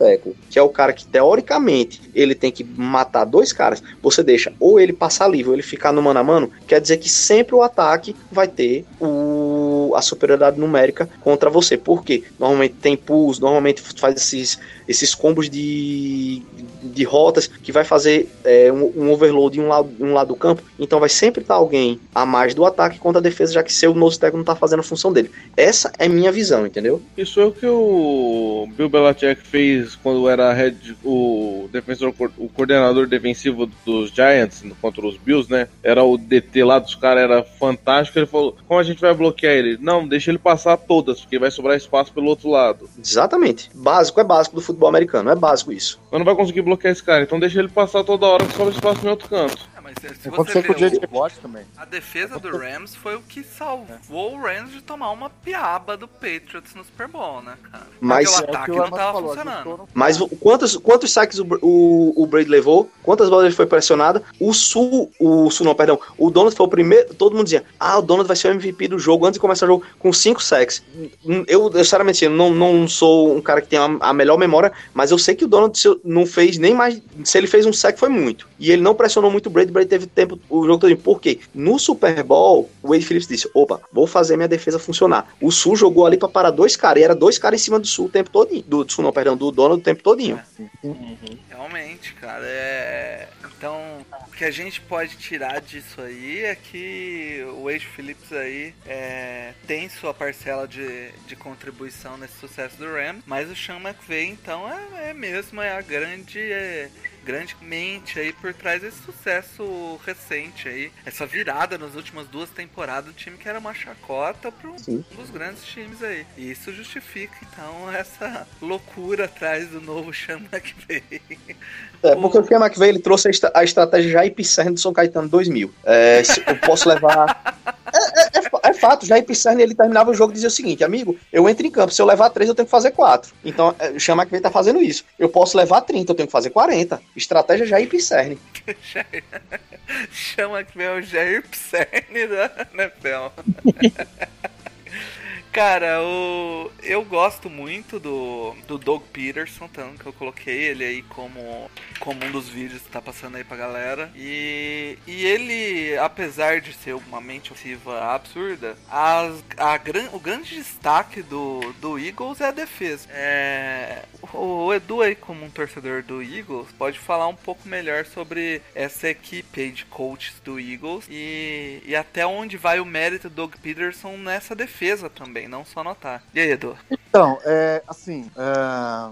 que é o cara que teoricamente ele tem que matar dois caras, você deixa ou ele passar livre ou ele ficar no mano a mano, quer dizer que sempre o ataque vai ter o, a superioridade numérica contra você. Por quê? Normalmente tem pulls, normalmente faz esses, esses combos de, de rotas que vai fazer é, um, um overload em um lado, um lado do campo. Então vai sempre estar alguém a mais do ataque contra a defesa, já que seu nose tackle não está fazendo a função dele. Essa é minha visão, entendeu? Isso é o que o Bill Belichick fez quando era head, o defensor, o coordenador defensivo dos Giants contra os Bills, né? Era o DT lá dos caras, era fantástico. Ele falou: Como a gente vai bloquear ele? Não, deixa ele passar todas, porque vai sobrar espaço pelo outro lado. Exatamente. Básico é básico do futebol americano, é básico isso. Eu não vai conseguir bloquear esse cara, então deixa ele passar toda hora que sobra espaço em outro canto. É, mas se Aconteceu você com o também. a defesa do Rams foi o que salvou o Rams de tomar uma piaba do Patriots no Super Bowl, né, cara? Mas- Porque É o o que ataque o não Armando tava falou, funcionando. no- Mas quantos, quantos saques o, o, o Brady levou? Quantas bolas ele foi pressionado? O Sul, o Sul não, perdão. O Donald foi o primeiro. Todo mundo dizia: Ah, o Donald vai ser o MVP do jogo antes de começar o jogo com cinco sacks. Eu, eu sinceramente, eu não, não sou um cara que tem a, a melhor memória, mas eu sei que o Donald se- não fez nem mais. Se ele fez um sack, foi muito. E ele não pressionou muito o Brady. Brady teve tempo o jogo todo. Por quê? No Super Bowl, o Wade Phillips disse: Opa, vou fazer minha defesa funcionar. O Sul jogou ali pra parar dois caras. E era dois caras em cima do Sul o tempo todinho. Do, Sul, não, perdão, do Donald o tempo todinho. Realmente, cara, é. Então, que a gente pode tirar disso aí é que o Wade Phillips aí é, tem sua parcela de, de contribuição nesse sucesso do Rams, mas o Sean McVay, então, é, é mesmo é a grande. É, grande mente aí por trás desse sucesso recente aí, essa virada nas últimas duas temporadas do time que era uma chacota para um, dos grandes times aí. E isso justifica então *laughs* essa loucura atrás do novo Sean McVay. É, porque o Sean McVay ele trouxe a, estra- a estratégia Jair Pisserni do São Caetano 2000. É, eu posso levar. *laughs* É, é- é é fato, Jair Pisserni ele terminava o jogo e dizia o seguinte: amigo, eu entro em campo, se eu levar três, eu tenho que fazer quatro. Então, é, o Sean McVay tá fazendo isso. Eu posso levar 30, eu tenho que fazer 40. Estratégia Jair Pisserni. *laughs* Chama que é o Jair Pisserni da NFL. *laughs* Cara, o... eu gosto muito do, do Doug Peterson, tanto que eu coloquei ele aí como, como um dos vídeos que tá passando aí pra galera. E, e ele, apesar de ser uma mente ofensiva absurda, as, a gran, o grande destaque do, do Eagles é a defesa. É, o Edu aí, como um torcedor do Eagles, pode falar um pouco melhor sobre essa equipe aí de coaches do Eagles e, e até onde vai o mérito do Doug Peterson nessa defesa também, não só no ataque. E aí, Edu? Então, é, assim, é,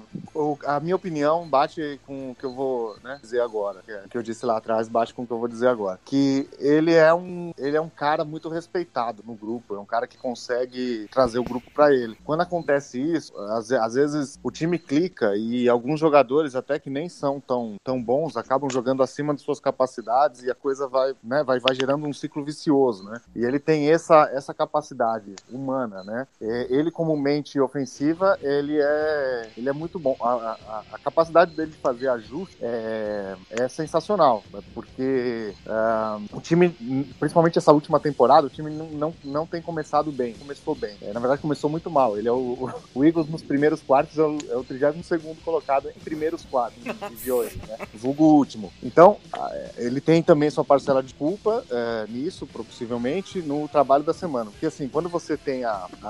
a minha opinião bate com o que eu vou né, dizer agora, que, é- que eu disse lá atrás, bate com o que eu vou dizer agora. Que ele é um, ele é um cara muito respeitado no grupo, é um cara que consegue trazer o grupo pra ele. Quando acontece isso, às, às vezes o time clica e alguns jogadores até que nem são tão, tão bons acabam jogando acima de suas capacidades e a coisa vai, né, vai, vai gerando um ciclo vicioso, né? E ele tem essa, essa capacidade humana, né? É, ele como mente ofensiva, ele é, ele é muito bom. A, a- a capacidade dele de fazer ajuste é, é sensacional, né? porque ah, o time, principalmente essa última temporada, o time não, não, tem começado bem, começou bem. É, na verdade, começou muito mal. Ele é o, o Eagles nos primeiros quartos, é o, é o 32 colocado em primeiros quartos de *laughs* hoje, né? Vulgo último. Então, ah, é, ele tem também sua parcela de culpa é, nisso, possivelmente, no trabalho da semana. Porque assim, quando você tem a, a-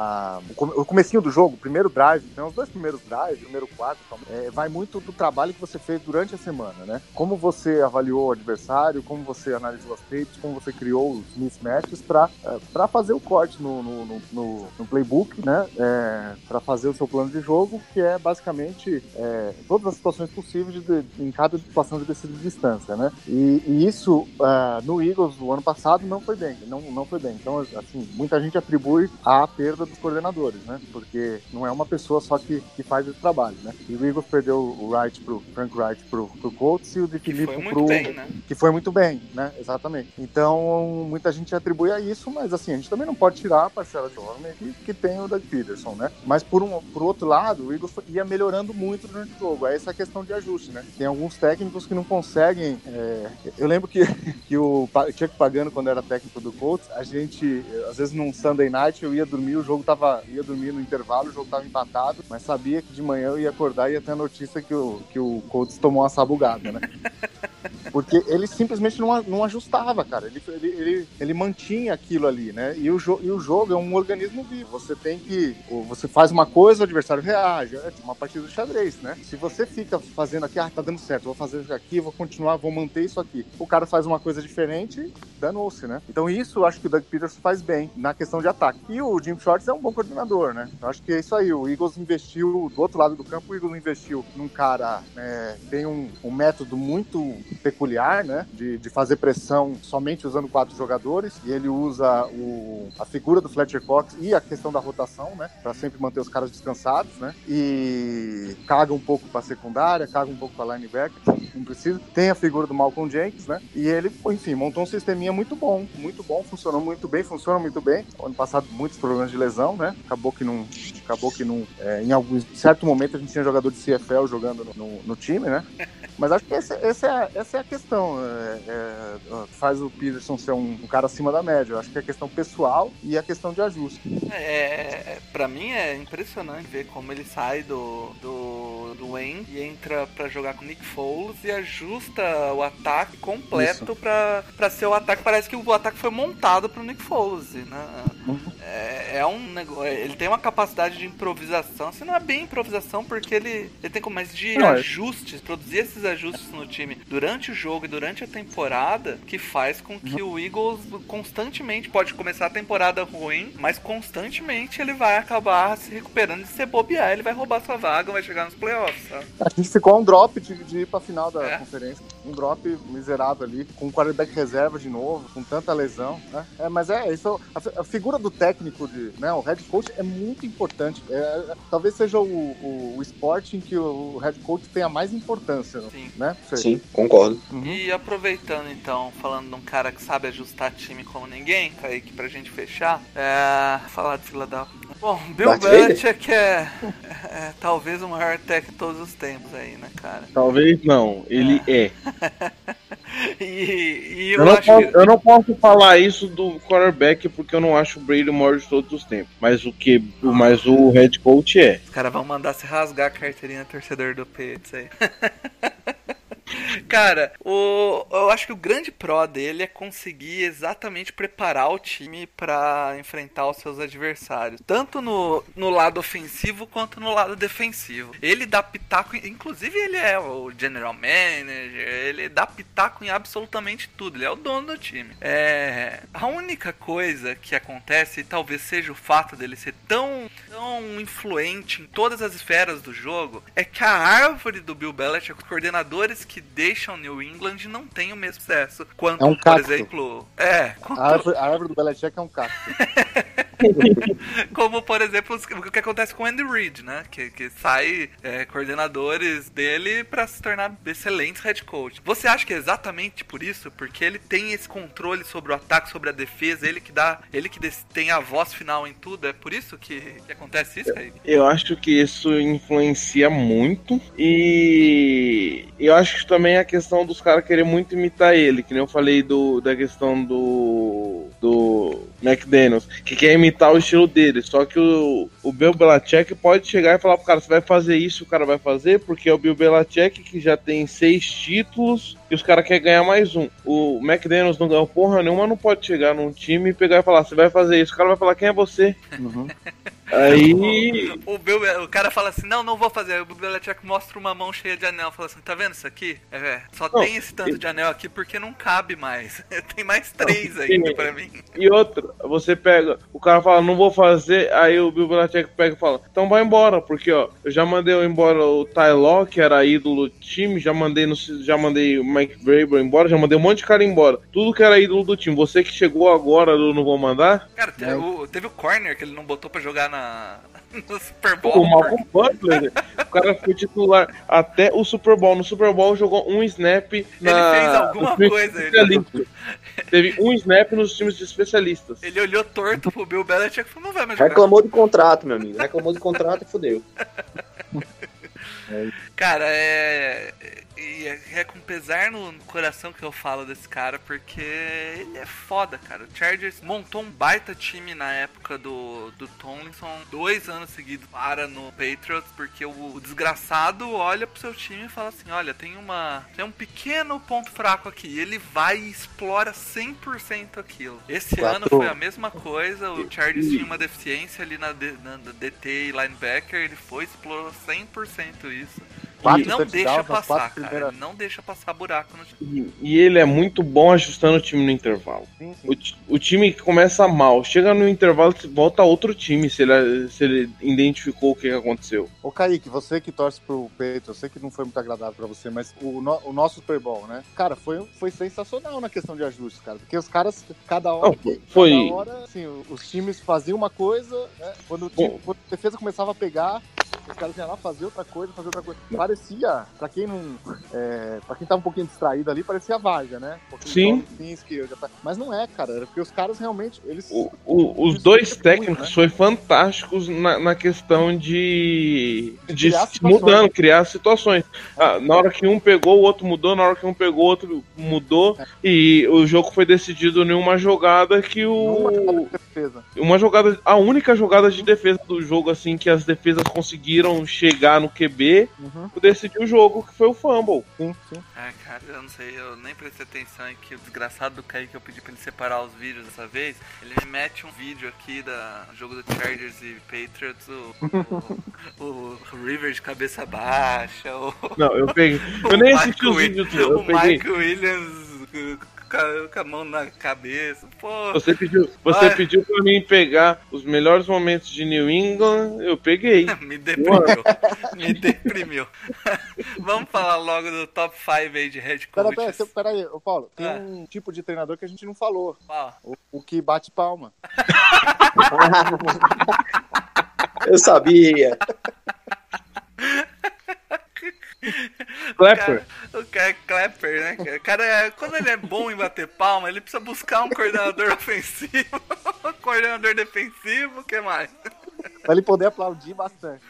o come- o comecinho do jogo, o primeiro drive, então os dois primeiros drives, primeiro quarto, é, vai muito do trabalho que você fez durante a semana, né? Como você avaliou o adversário, como você analisou as tapes, como você criou os mismatches para para fazer o corte no, no, no, no- playbook, né? É, para fazer o seu plano de jogo, que é basicamente é, todas as situações possíveis de- em cada situação de descida de distância, né? E, e isso ah, no Eagles o ano passado não foi bem, não, não foi bem. Então, assim, muita gente atribui a perda dos coordenadores, né? Porque não é uma pessoa só que, que faz esse trabalho, né? E o Eagles perdeu o Wright pro Frank Wright pro, pro Colts e o de muito pro bem, né? que foi muito bem, né? Exatamente. Então, muita gente atribui a isso, mas assim, a gente também não pode tirar a parcela de homem que, que tem o Doug Peterson, né? Mas por, um, por outro lado, o Eagles ia melhorando muito durante o jogo. É essa questão de ajuste, né? Tem alguns técnicos que não conseguem. é, Eu lembro que, *laughs* que o Chuck Pagano, quando era técnico do Colts, a gente, às vezes num Sunday night, eu ia dormir, o jogo tava. ia dormir no intervalo, o jogo tava empatado, mas sabia que de manhã eu ia acordar e ia ter a notícia que o, que o Colts tomou uma sabugada, né? *laughs* Porque ele simplesmente não, não ajustava, cara. Ele, ele, ele, ele mantinha aquilo ali, né? E o, jo- e o jogo é um organismo vivo. Você tem que. Você faz uma coisa, o adversário reage. É tipo uma partida de xadrez, né? Se você fica fazendo aqui, ah, tá dando certo, vou fazer isso aqui, vou continuar, vou manter isso aqui. O cara faz uma coisa diferente, danou-se, né? Então isso eu acho que o Doug Peterson faz bem na questão de ataque. E o Jim Shorts é um bom coordenador, né? Eu acho que é isso aí. O Eagles investiu, do outro lado do campo, o Eagles investiu num cara, né, tem um, um método muito peculiar, né? De, de fazer pressão somente usando quatro jogadores. E ele usa o, a figura do Fletcher Cox e a questão da rotação, né? Pra sempre manter os caras descansados, né? E caga um pouco pra secundária, caga um pouco pra linebacker, não precisa. Tem a figura do Malcolm Jenkins, né? E ele, enfim, montou um sisteminha muito bom, muito bom, funcionou muito bem, funciona muito bem. Ano passado, muitos problemas de lesão, né? Acabou que não. Acabou que não. é, em algum certo momento a gente tinha jogador de CFL jogando no, no- no time, né? Mas acho que essa, essa, é, essa é a questão. é, é, faz o Peterson ser um, um cara acima da média. Eu acho que é a questão pessoal e a questão de ajuste. É, pra mim é impressionante ver como ele sai do, do, do Wayne e entra pra jogar com o Nick Foles e ajusta o ataque completo pra, pra ser o ataque. Parece que o ataque foi montado pro Nick Foles, né? É, é um negócio. Ele tem uma capacidade de improvisação. Se não é bem improvisação, porque ele, ele tem como mais de Não, é- ajustes, produzir esses ajustes no time durante o jogo e durante a temporada, que faz com que o Eagles constantemente pode começar a temporada ruim, mas constantemente ele vai acabar se recuperando e se bobear, ele vai roubar sua vaga, vai chegar nos playoffs, sabe? A gente ficou um drop de, de ir pra final da É. conferência. Um drop miserável ali, com o quarterback reserva de novo, com tanta lesão, né? É, mas é, isso, a, a figura do técnico, de, né, o head coach é muito importante. É, talvez seja o, o, o esporte em que o head coach tenha mais importância, Sim. né? Sei. Sim, concordo. Uhum. E aproveitando então, falando de um cara que sabe ajustar time como ninguém, Kaique, pra gente fechar, é. falar de Philadelphia. Bom, Bill? Belichick é, é talvez o maior técnico de todos os tempos aí, né, cara? Talvez não, ele é. *laughs* E, e eu, Eu não, posso, que. eu não posso falar isso do quarterback porque eu não acho o Brady o maior de todos os tempos. Mas o que, mas o head coach é. Os caras vão mandar se rasgar a carteirinha torcedor do Pets aí. *laughs* Cara, o, eu acho que o grande pró dele é conseguir exatamente preparar o time pra enfrentar os seus adversários, tanto no, no lado ofensivo quanto no lado defensivo. Ele dá pitaco, inclusive ele é o general manager, ele dá pitaco em absolutamente tudo, ele é o dono do time. É, a única coisa que acontece, e talvez seja o fato dele ser tão, tão influente em todas as esferas do jogo, é que a árvore do Bill Belichick, os coordenadores que deixam New England não tem o mesmo sucesso quanto, É um por cacto. exemplo, é, quanto- A árvore, a árvore do Belichick é um cacto. *laughs* *laughs* como por exemplo o que acontece com o Andy Reid, né? Que, que sai é, coordenadores dele pra se tornar excelentes head coach. Você acha que é exatamente por isso? Porque ele tem esse controle sobre o ataque, sobre a defesa, ele que dá, ele que tem a voz final em tudo. É por isso que, que acontece isso, Kaique? Eu acho que isso influencia muito. E eu acho que também a questão dos caras querer muito imitar ele, que nem eu falei do, da questão do. McDaniels, que quer imitar o estilo dele. Só que o, o Bill Belichick pode chegar e falar pro cara: você vai fazer isso, o cara vai fazer, porque é o Bill Belichick que já tem seis títulos e os caras querem ganhar mais um. O McDaniels não ganhou porra nenhuma, não pode chegar num time e pegar e falar: você vai fazer isso. O cara vai falar: quem é você? Uhum. *laughs* Aí. O, Bill, o cara fala assim, não, não vou fazer. Aí o Bill Belichick mostra uma mão cheia de anel. Fala assim, tá vendo isso aqui? É, é, só Não, tem esse tanto e- de anel aqui porque não cabe mais. *laughs* tem mais três ainda pra mim. E outra, você pega, o cara fala, não vou fazer, aí o Bill Belichick pega e fala, então vai embora, porque ó, eu já mandei embora o Ty Law, que era ídolo do time, já mandei no, já mandei o Mike Vrabel embora, já mandei um monte de cara embora. Tudo que era ídolo do time. Você que chegou agora, eu não vou mandar? Cara, te- o- teve o corner que ele não botou pra jogar na, *laughs* no Super O Bowl. Malcolm Butler, o cara foi titular até o Super Bowl. No Super Bowl jogou um snap na. Ele fez alguma coisa, ele-. Teve um snap nos times de especialistas. Ele olhou torto pro Bill Belichick e falou, não vai mais jogar. Reclamou de contrato, meu amigo. Reclamou de contrato e fudeu. *laughs* Cara, é. E é, é com pesar no coração que eu falo desse cara, porque ele é foda, cara. O Chargers montou um baita time na época do, do Tomlinson, dois anos seguidos para no Patriots, porque o, o desgraçado olha pro seu time e fala assim: olha, tem uma. Tem um pequeno ponto fraco aqui. Ele vai e explora 100% aquilo. Esse Quatro- ano foi a mesma coisa, o Chargers tinha uma deficiência ali na, D- na DT e linebacker, ele foi e explorou 100% isso. Quatro não deixa passar, quatro cara. primeiras- Não deixa passar buraco no time. E, e ele é muito bom ajustando o time no intervalo. Sim, sim. O, o time que começa mal, chega no intervalo, volta outro time se ele, se ele identificou o que aconteceu. Ô Kaique, você que torce pro Peito, eu sei que não foi muito agradável pra você, mas o, no- o nosso Super Bowl, né? Cara, foi, foi sensacional na questão de ajustes, cara. Porque os caras, cada hora. Não, foi- Cada hora, assim, os times faziam uma coisa, né? Quando, o time- quando a defesa começava a pegar, os caras iam lá fazer outra coisa, fazer outra coisa. Parecia, pra quem não. É, pra quem tava um pouquinho distraído ali, parecia Varga, né? Porque Sim. Kinski, já tá- Mas não é, cara. Era porque os caras realmente. Eles, O- o- os Isso dois técnicos né? foram fantásticos na, na questão de, de Criar mudando, criar situações. Ah, na hora que um pegou, o outro mudou, na hora que um pegou, o outro mudou. É. E o jogo foi decidido em uma jogada que o. de defesa. Uma jogada. A única jogada de defesa do jogo, assim, que as defesas conseguiram chegar no QB, Uhum. decidiu o jogo, que foi o fumble. Sim, sim. Ah, cara, eu não sei, eu nem prestei atenção em que o desgraçado do Kaique, eu pedi pra ele separar os vídeos dessa vez. Ele me mete um vídeo aqui da jogo do Chargers e Patriots, o, o, o River de cabeça baixa, o, Não, eu peguei. Eu nem assisti os vídeos, eu o peguei. Mike Williams com a, mão na cabeça, pô. Você pediu, você Ai. pediu pra mim pegar os melhores momentos de New England, eu peguei. *laughs* Me deprimiu. Me deprimiu. *laughs* Vamos falar logo do top 5 aí de head Pera, coaches. pera, aí, ô Paulo, tem Ah. um tipo de treinador que a gente não falou. Ó, O, o que bate palma. *laughs* Eu sabia. Clapper. O cara é Clapper, né? cara? O cara, é- quando ele é bom em bater palma, ele precisa buscar um coordenador *laughs* ofensivo, um coordenador defensivo, o que mais? Pra ele poder aplaudir bastante.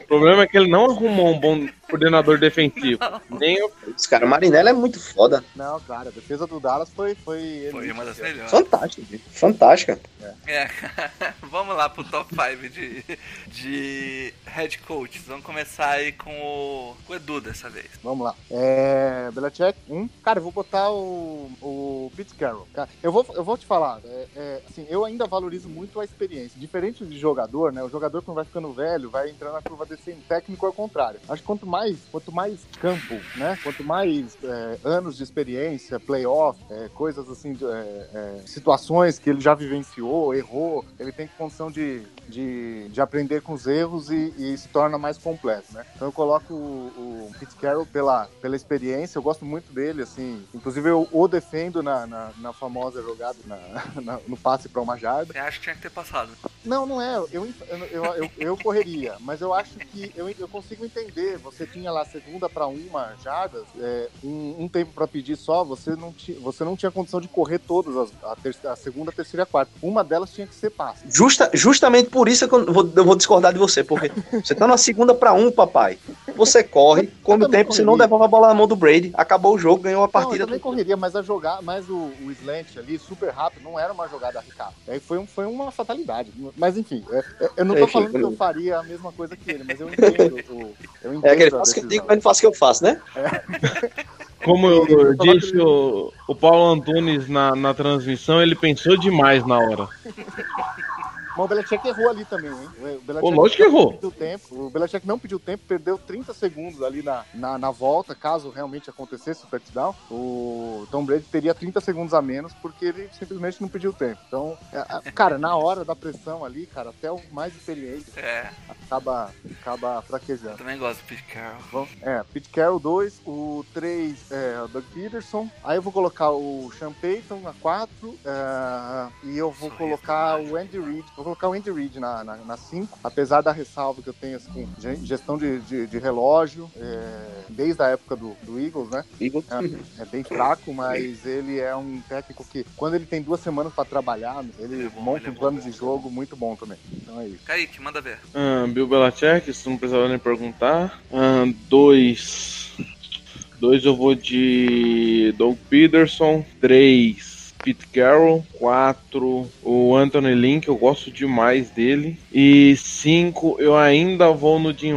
O problema é que ele não arrumou um bom coordenador defensivo. Nem o Os caras, Marinella é muito foda. Não, cara, a defesa do Dallas foi. Foi, Foi uma das melhores. Fantástica. gente. Fantástica. É, *laughs* vamos lá pro top 5 de, de head coaches. Vamos começar aí com o, com o Edu dessa vez. Vamos lá. É. Belichick, um. Cara, eu vou botar o. O Pete Carroll. Cara, eu vou, eu vou te falar. É, é, assim, eu ainda valorizo muito a experiência. Diferente de jogador, né? O jogador, quando vai ficando velho, vai entrando na curva descendo. Técnico é o contrário. Acho que quanto mais, quanto mais campo, né? Quanto mais é, anos de experiência, playoff, é, coisas assim, é, é, situações que ele já vivenciou, errou, ele tem condição de, de, de aprender com os erros e, e se torna mais completo, né? Então eu coloco o, o Pete Carroll pela, pela experiência, eu gosto muito dele, assim, inclusive eu o defendo na, na, na famosa jogada, na- *laughs* na- no passe para uma jarda. Você acha que tinha que ter passado? Não, não é, eu, eu, eu, eu, correria, mas eu acho que eu, eu consigo entender, você tinha lá segunda para uma jardas, é, um, um tempo para pedir só, você não, ti, você não tinha condição de correr todas, as, a, terceira, a segunda, a terceira e a quarta. Uma delas tinha que ser passe. Justa, justamente por isso que eu vou, eu vou discordar de você, porque você tá na segunda pra um, papai. Você corre, come o tempo, você não devolve a bola na mão do Brady. Acabou o jogo, ganhou a Não, eu partida. também correria, mas a jogar, mas o, o slant ali, super rápido, não era uma jogada arriscada. Aí foi, um, foi uma fatalidade. Mas enfim, é- é- eu não tô Enfim, falando que eu faria a mesma coisa que ele, mas eu entendo. o- eu entendo É aquele faço que eu digo, mas não faço o que eu faço, né? Como eu Eu disse o, o Paulo Antunes na, na transmissão, ele pensou demais na hora. Mas o Belichick errou ali também, hein? O Belichick Ô, lógico que não errou. pediu tempo. O Belichick não pediu tempo, perdeu 30 segundos ali na, na, na volta, caso realmente acontecesse o touchdown. O Tom Brady teria 30 segundos a menos, porque ele simplesmente não pediu tempo. Então, é, é, cara, na hora da pressão ali, cara, até o mais experiente É, acaba, acaba eu fraquejando. também gosto do Pete Carroll. Vamos- É, Pete Carroll 2, o 3 é o Doug Peterson. Aí eu vou colocar o Sean Payton na 4. e eu vou Sorriso colocar o Andy Reid. Vou colocar o Andy Reid na 5. Na, na cinco, apesar da ressalva que eu tenho assim, com gestão de, de, de relógio, é, desde a época do, do Eagles, né? Eagles. É bem fraco, mas ele é um técnico que, quando ele tem duas semanas pra trabalhar, ele Ele é bom, monta ele é um plano bom. de jogo muito bom também. Então é isso. Kaique, manda ver. Ah, Bill Belichick, isso não precisava nem perguntar. Ah, dois. Dois eu vou de Doug Peterson. Três, Pete Carroll. Quatro, o Anthony que eu gosto demais dele. E cinco, eu ainda vou no Jim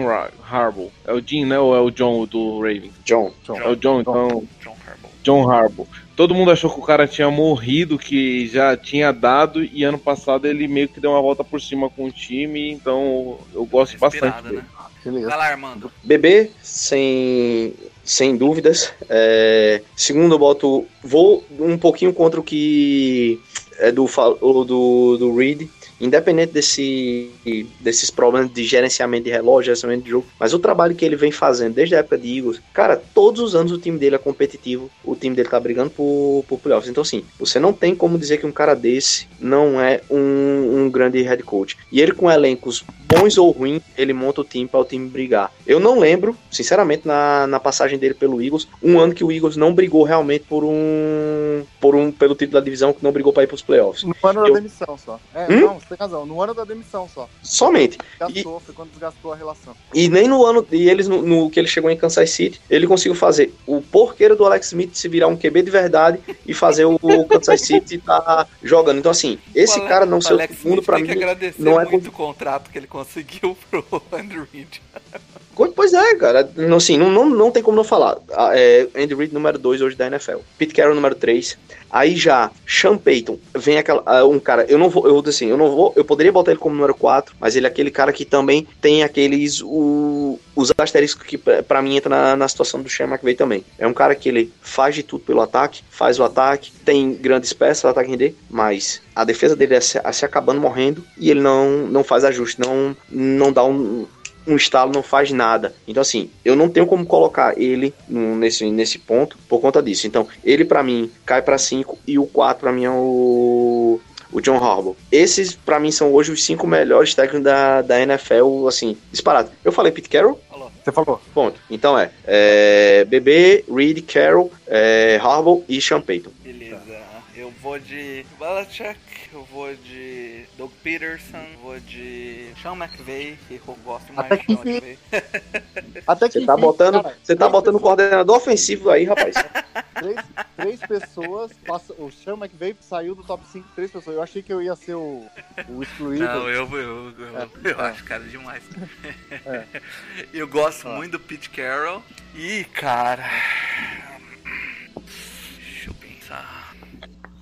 Harbaugh. É o Jim, né? Ou é o John do Ravens? John. É o John, então. John Harbaugh. John Harbaugh. Todo mundo achou que o cara tinha morrido, que já tinha dado, e ano passado ele meio que deu uma volta por cima com o time, então eu gosto bastante dele. né? Beleza. Vai lá, Armando. BB, sem, sem dúvidas. É, segundo, eu boto. Vou um pouquinho contra o que é do, do, do Reed. Independente desse, desses problemas de gerenciamento de relógio, gerenciamento de jogo, mas o trabalho que ele vem fazendo desde a época de Eagles, cara, todos os anos o time dele é competitivo, o time dele tá brigando por, por playoffs. Então, assim, você não tem como dizer que um cara desse não é um, um grande head coach. E ele com elencos bons ou ruins, ele monta o time para o time brigar. Eu não lembro, sinceramente, na, na passagem dele pelo Eagles, um ano que o Eagles não brigou realmente por um, por um pelo título da divisão, que não brigou para ir para os playoffs. No ano da Eu- demissão só. É, Hum? não, você tem razão. No ano da demissão só. Somente. Gastou, foi quando desgastou a relação. E nem no ano e eles no, no que ele chegou em Kansas City, ele conseguiu fazer o porqueiro do Alex Smith se virar um QB de verdade e fazer o *laughs* Kansas City tá jogando. Então assim, esse O Ale- cara não o ser o Alex para tem mim que agradecer não é muito o contrato que ele conseguiu pro *laughs* Andrew Reid. Pois é, cara. Não, assim, não, não, não tem como não falar. Ah, É, Andy Reid número 2 hoje da NFL. Pete Carroll número 3. Aí já, Sean Payton, vem aquela, ah, um cara, eu não vou, eu assim, eu não vou, eu poderia botar ele como número 4, mas ele é aquele cara que também tem aqueles, o, os asteriscos que pra mim entra na, na situação do Sean McVay também. É um cara que ele faz de tudo pelo ataque, faz o ataque, tem grandes peças, o ataque render, mas a defesa dele é se, é se acabando morrendo e ele não, não faz ajuste, não, não dá um, um estalo não faz nada. Então, assim, eu não tenho como colocar ele no- nesse, nesse ponto por conta disso. Então, ele pra mim cai pra 5 e o 4 pra mim é o. O John Harbaugh. Esses, pra mim, são hoje os cinco melhores técnicos da, da NFL, assim, disparado. Eu falei Pete Carroll? Falou. Você falou. Ponto. Então é, é BB, Reed, Carroll, é, Harbaugh e Sean Payton. Beleza. Eu vou de Belichick, eu vou de Doug Peterson, vou de Sean McVay, que eu gosto mais Até de que Sean enfim. McVay. *laughs* Até que Você tá botando, cara, você tá botando o coordenador ofensivo aí, rapaz. *laughs* Três, três pessoas. Passa, o Sean McVay saiu do top 5 três pessoas. Eu achei que eu ia ser o, o excluído. Não, eu, eu, eu, eu, É, é. acho cara demais. É. *laughs* Eu gosto muito do Pete Carroll. E, cara. Deixa eu pensar.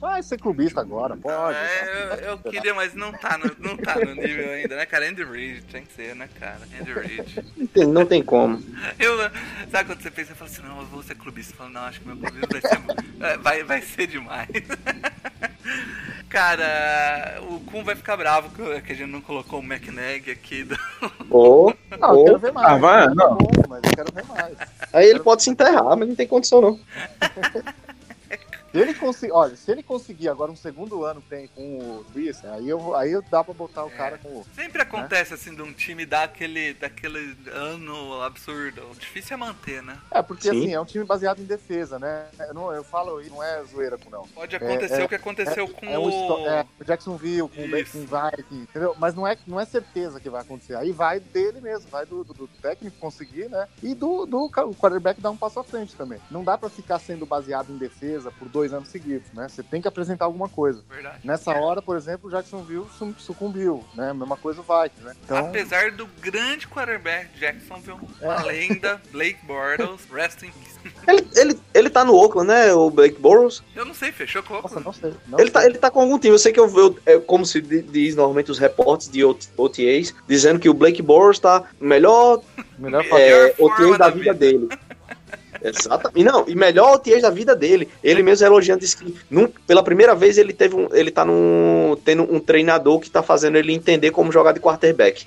Vai ser clubista agora, pode. É, eu, eu queria, mas não tá, no, não tá no nível ainda, né, cara? Andy Reid, tem que ser, né, cara? Andy Reid. Não tem, não tem como. Eu, sabe quando você pensa, você fala assim, não, eu vou ser clubista. Você fala, não, acho que meu clubista vai ser, é, vai, vai ser demais. *laughs* Cara, o Kun vai ficar bravo que a gente não colocou o McNag aqui. Do... *laughs* Não, eu quero ver mais. Ah, vai, não. bom, mas eu quero ver mais. Aí ele pode se enterrar, mas não tem condição não. *laughs* Se ele conseguir, olha, se ele conseguir agora um segundo ano tem com o Reese, aí eu aí eu dá pra botar o cara com o Sempre acontece assim de um time dar aquele, daquele ano absurdo. O difícil é manter, né? É, porque Sim. assim, é um time baseado em defesa, né? Eu, não, eu falo, isso não é zoeira com não. Pode acontecer é- o que aconteceu com É o, é, o Jacksonville, com o Isso. com o Vikings, entendeu? Mas não é, não é certeza que vai acontecer. Aí vai dele mesmo, vai do, do- do técnico conseguir, né? E do, do quarterback dar um passo à frente também. Não dá pra ficar sendo baseado em defesa por dois dois anos seguidos, né? Você tem que apresentar alguma coisa. Verdade. Nessa hora, por exemplo, o Jacksonville sucumbiu, né? A mesma coisa o Vikings, né? Então, Apesar do grande quarterback Jacksonville, a É. lenda Blake Bortles, rest in peace. Ele, ele, ele tá no Oakland, né? O Blake Bortles. Eu não sei, fechou com o nossa, Oakland? não sei. Não Ele tá, sei. ele tá com algum time. Eu sei que eu, eu- é como se di- diz normalmente os reportes de OT- OTAs, dizendo que o Blake Bortles tá melhor Melhor É, é, OTAs da da vida vida. dele. *laughs* Exatamente. E não, e melhor OTAs da vida dele. Ele mesmo elogiando, disse que num- pela primeira vez ele teve um, ele tá num, tendo um treinador que tá fazendo ele entender como jogar de quarterback.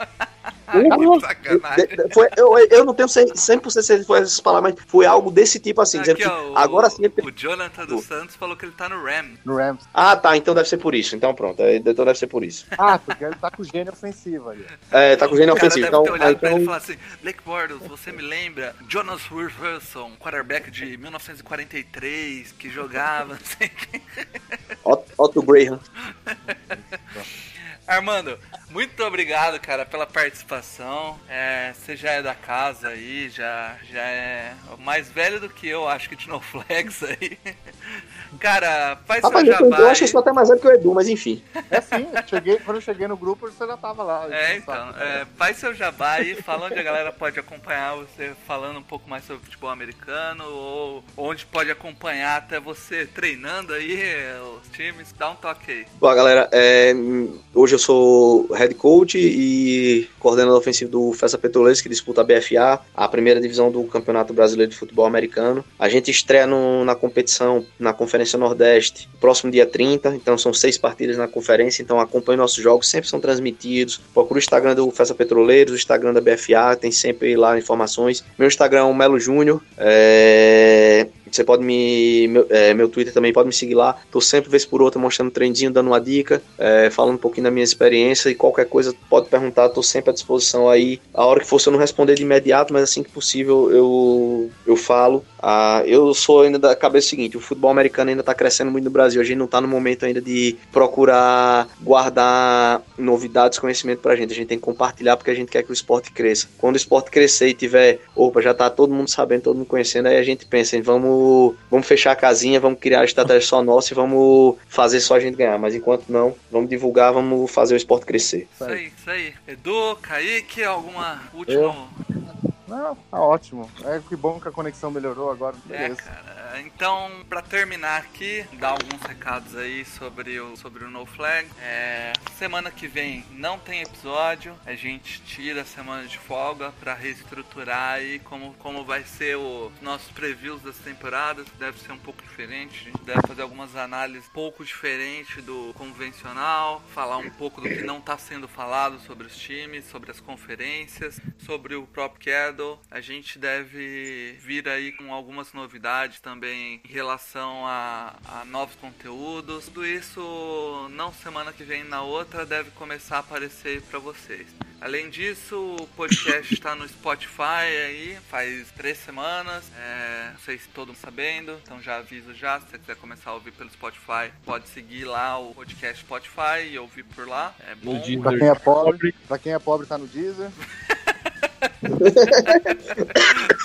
Que de- foi, eu, eu não tenho 100%, 100 se foi essas palavras, mas foi algo desse tipo assim, dizendo Aqui, que ó, o, agora sim ele tem- o Jonathan dos Santos falou que ele tá no Ram. No Rams. Ah, tá, então deve ser por isso. Então pronto, é, então deve ser por isso. Ah, porque ele tá com gênio ofensivo aí. É, tá com gênio o cara ofensivo. deve Então, ter olhado pra ele e então falar assim, Blake Bortles, você me lembra Jonas Wilson, quarterback de 1943, que jogava, não sei o. Otto, Otto Graham. *laughs* Armando, muito obrigado, cara, pela participação. É, você já é da casa aí, já, já é mais velho do que eu, acho que de No *laughs* Flex aí. Cara, faz Rapaz, seu eu, jabá eu acho que sou até mais velho que o Edu, mas enfim. É sim, cheguei, quando eu cheguei no grupo, você já tava lá. É, então, é, faz seu jabá aí, fala onde a galera pode acompanhar você falando um pouco mais sobre futebol americano, ou onde pode acompanhar até você treinando aí é, os times, dá um toque aí. Bom, galera, é, hoje eu sou head coach e coordenador ofensivo do Festa Petroleiros, que disputa a BFA, a primeira divisão do Campeonato Brasileiro de Futebol Americano. A gente estreia no- na competição, na Conferência Nordeste, próximo dia 30, então são seis partidas na conferência, então acompanhe nossos jogos, sempre são transmitidos. Procura o Instagram do Festa Petroleiros, o Instagram da BFA, tem sempre lá informações. Meu Instagram é o Melo Júnior, é, você pode me. Meu, é, meu Twitter também pode me seguir lá. Tô sempre, vez por outra, mostrando trendinho, dando uma dica, é, falando um pouquinho da minha experiência e qualquer coisa pode perguntar, tô sempre à disposição aí. A hora que for, se eu não responder de imediato, mas assim que possível eu, eu falo. Ah, eu sou ainda da cabeça seguinte: o futebol americano ainda tá crescendo muito no Brasil. A gente não tá no momento ainda de procurar guardar novidades, conhecimento pra gente. A gente tem que compartilhar porque a gente quer que o esporte cresça. Quando o esporte crescer e tiver, opa, já tá todo mundo sabendo, todo mundo conhecendo, aí a gente pensa em vamos, vamos fechar a casinha, vamos criar a estratégia só nossa e vamos fazer só a gente ganhar. Mas enquanto não, vamos divulgar, vamos fazer o esporte crescer. Isso aí, isso aí. Edu, Kaique, alguma última. Não, tá ótimo. É que bom que a conexão melhorou agora. É, Beleza. cara. Então, pra terminar aqui, dar alguns recados aí sobre o, sobre o No Flag. É, semana que vem não tem episódio. A gente tira a semana de folga pra reestruturar aí como, como vai ser o nossos previews das temporadas. Deve ser um pouco diferente. A gente deve fazer algumas análises um pouco diferentes do convencional. Falar um pouco do que não tá sendo falado sobre os times, sobre as conferências, sobre o próprio A gente deve vir aí com algumas novidades também em relação a, a novos conteúdos. Tudo isso, não semana que vem, na outra, deve começar a aparecer para vocês. Além disso, o podcast está no Spotify aí, faz três semanas. É, não sei se todo mundo sabendo, então já aviso já. Se você quiser começar a ouvir pelo Spotify, pode seguir lá o podcast Spotify e ouvir por lá. É bom. Pra quem é pobre, pra quem é pobre tá no Deezer. *laughs*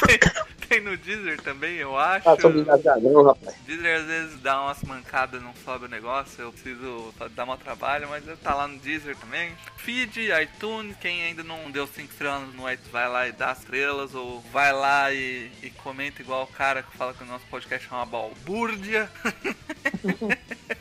tem, *laughs* tem no Deezer também, eu acho. Ah, sou não, rapaz. Deezer às vezes dá umas mancadas, não sobe o negócio, eu preciso dar meu trabalho, mas tá lá no Deezer também. Feed, iTunes, quem ainda não deu 5 estrelas no iTunes, vai lá e dá estrelas, ou vai lá e, e comenta igual o cara que fala que o nosso podcast é uma balbúrdia. *laughs*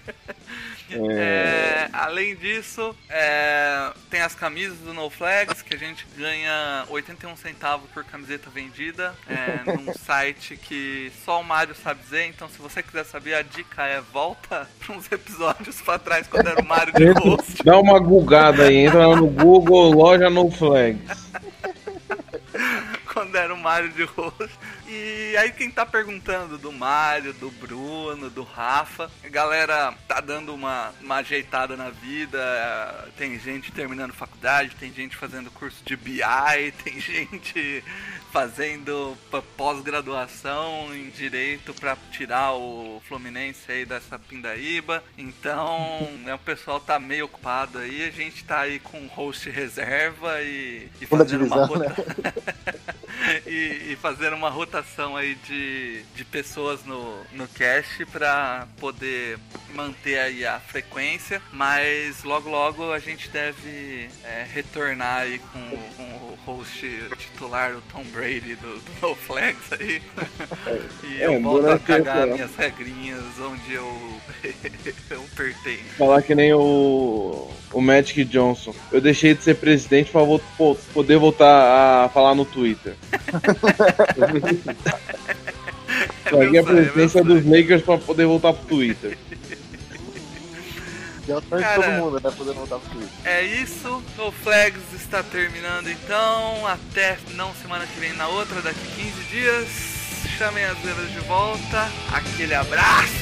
É, além disso, é, tem as camisas do No Flags que a gente ganha 81 centavos por camiseta vendida é, num *laughs* site que só o Mário sabe dizer. Então, se você quiser saber, a dica é volta *laughs* para uns episódios pra trás quando era o Mário de host. Dá uma gugada aí, entra lá no Google, loja no flags. *laughs* quando era o Mário de host. E aí quem tá perguntando do Mário, do Bruno, do Rafa, a galera tá dando uma, uma ajeitada na vida, tem gente terminando faculdade, tem gente fazendo curso de BI, *laughs* tem gente fazendo pós-graduação em direito pra tirar o Fluminense aí dessa pindaíba. Então, *laughs* né, o pessoal tá meio ocupado aí, a gente tá aí com host reserva e, e fazendo uma né? rota... *laughs* e, e fazendo uma rotação aí de, de pessoas no, no cast pra poder manter aí a frequência, mas logo logo a gente deve é, retornar aí com, com o host titular, o Tom Brady do, do *laughs* No Flags aí. e É, eu volto a cagar minhas regrinhas onde eu, *laughs* eu pertenço. Falar que nem o, o Magic Johnson. Eu deixei de ser presidente pra vo- po- poder voltar a falar no Twitter. *laughs* É Larguei a é meu presidência sonho. dos Lakers pra poder voltar pro Twitter. É o sonho de Cara, todo mundo, né? Poder voltar pro Twitter. É isso, o Flags está terminando então. Até não semana que vem, na outra, daqui 15 dias. Chamem as velas de volta. Aquele abraço!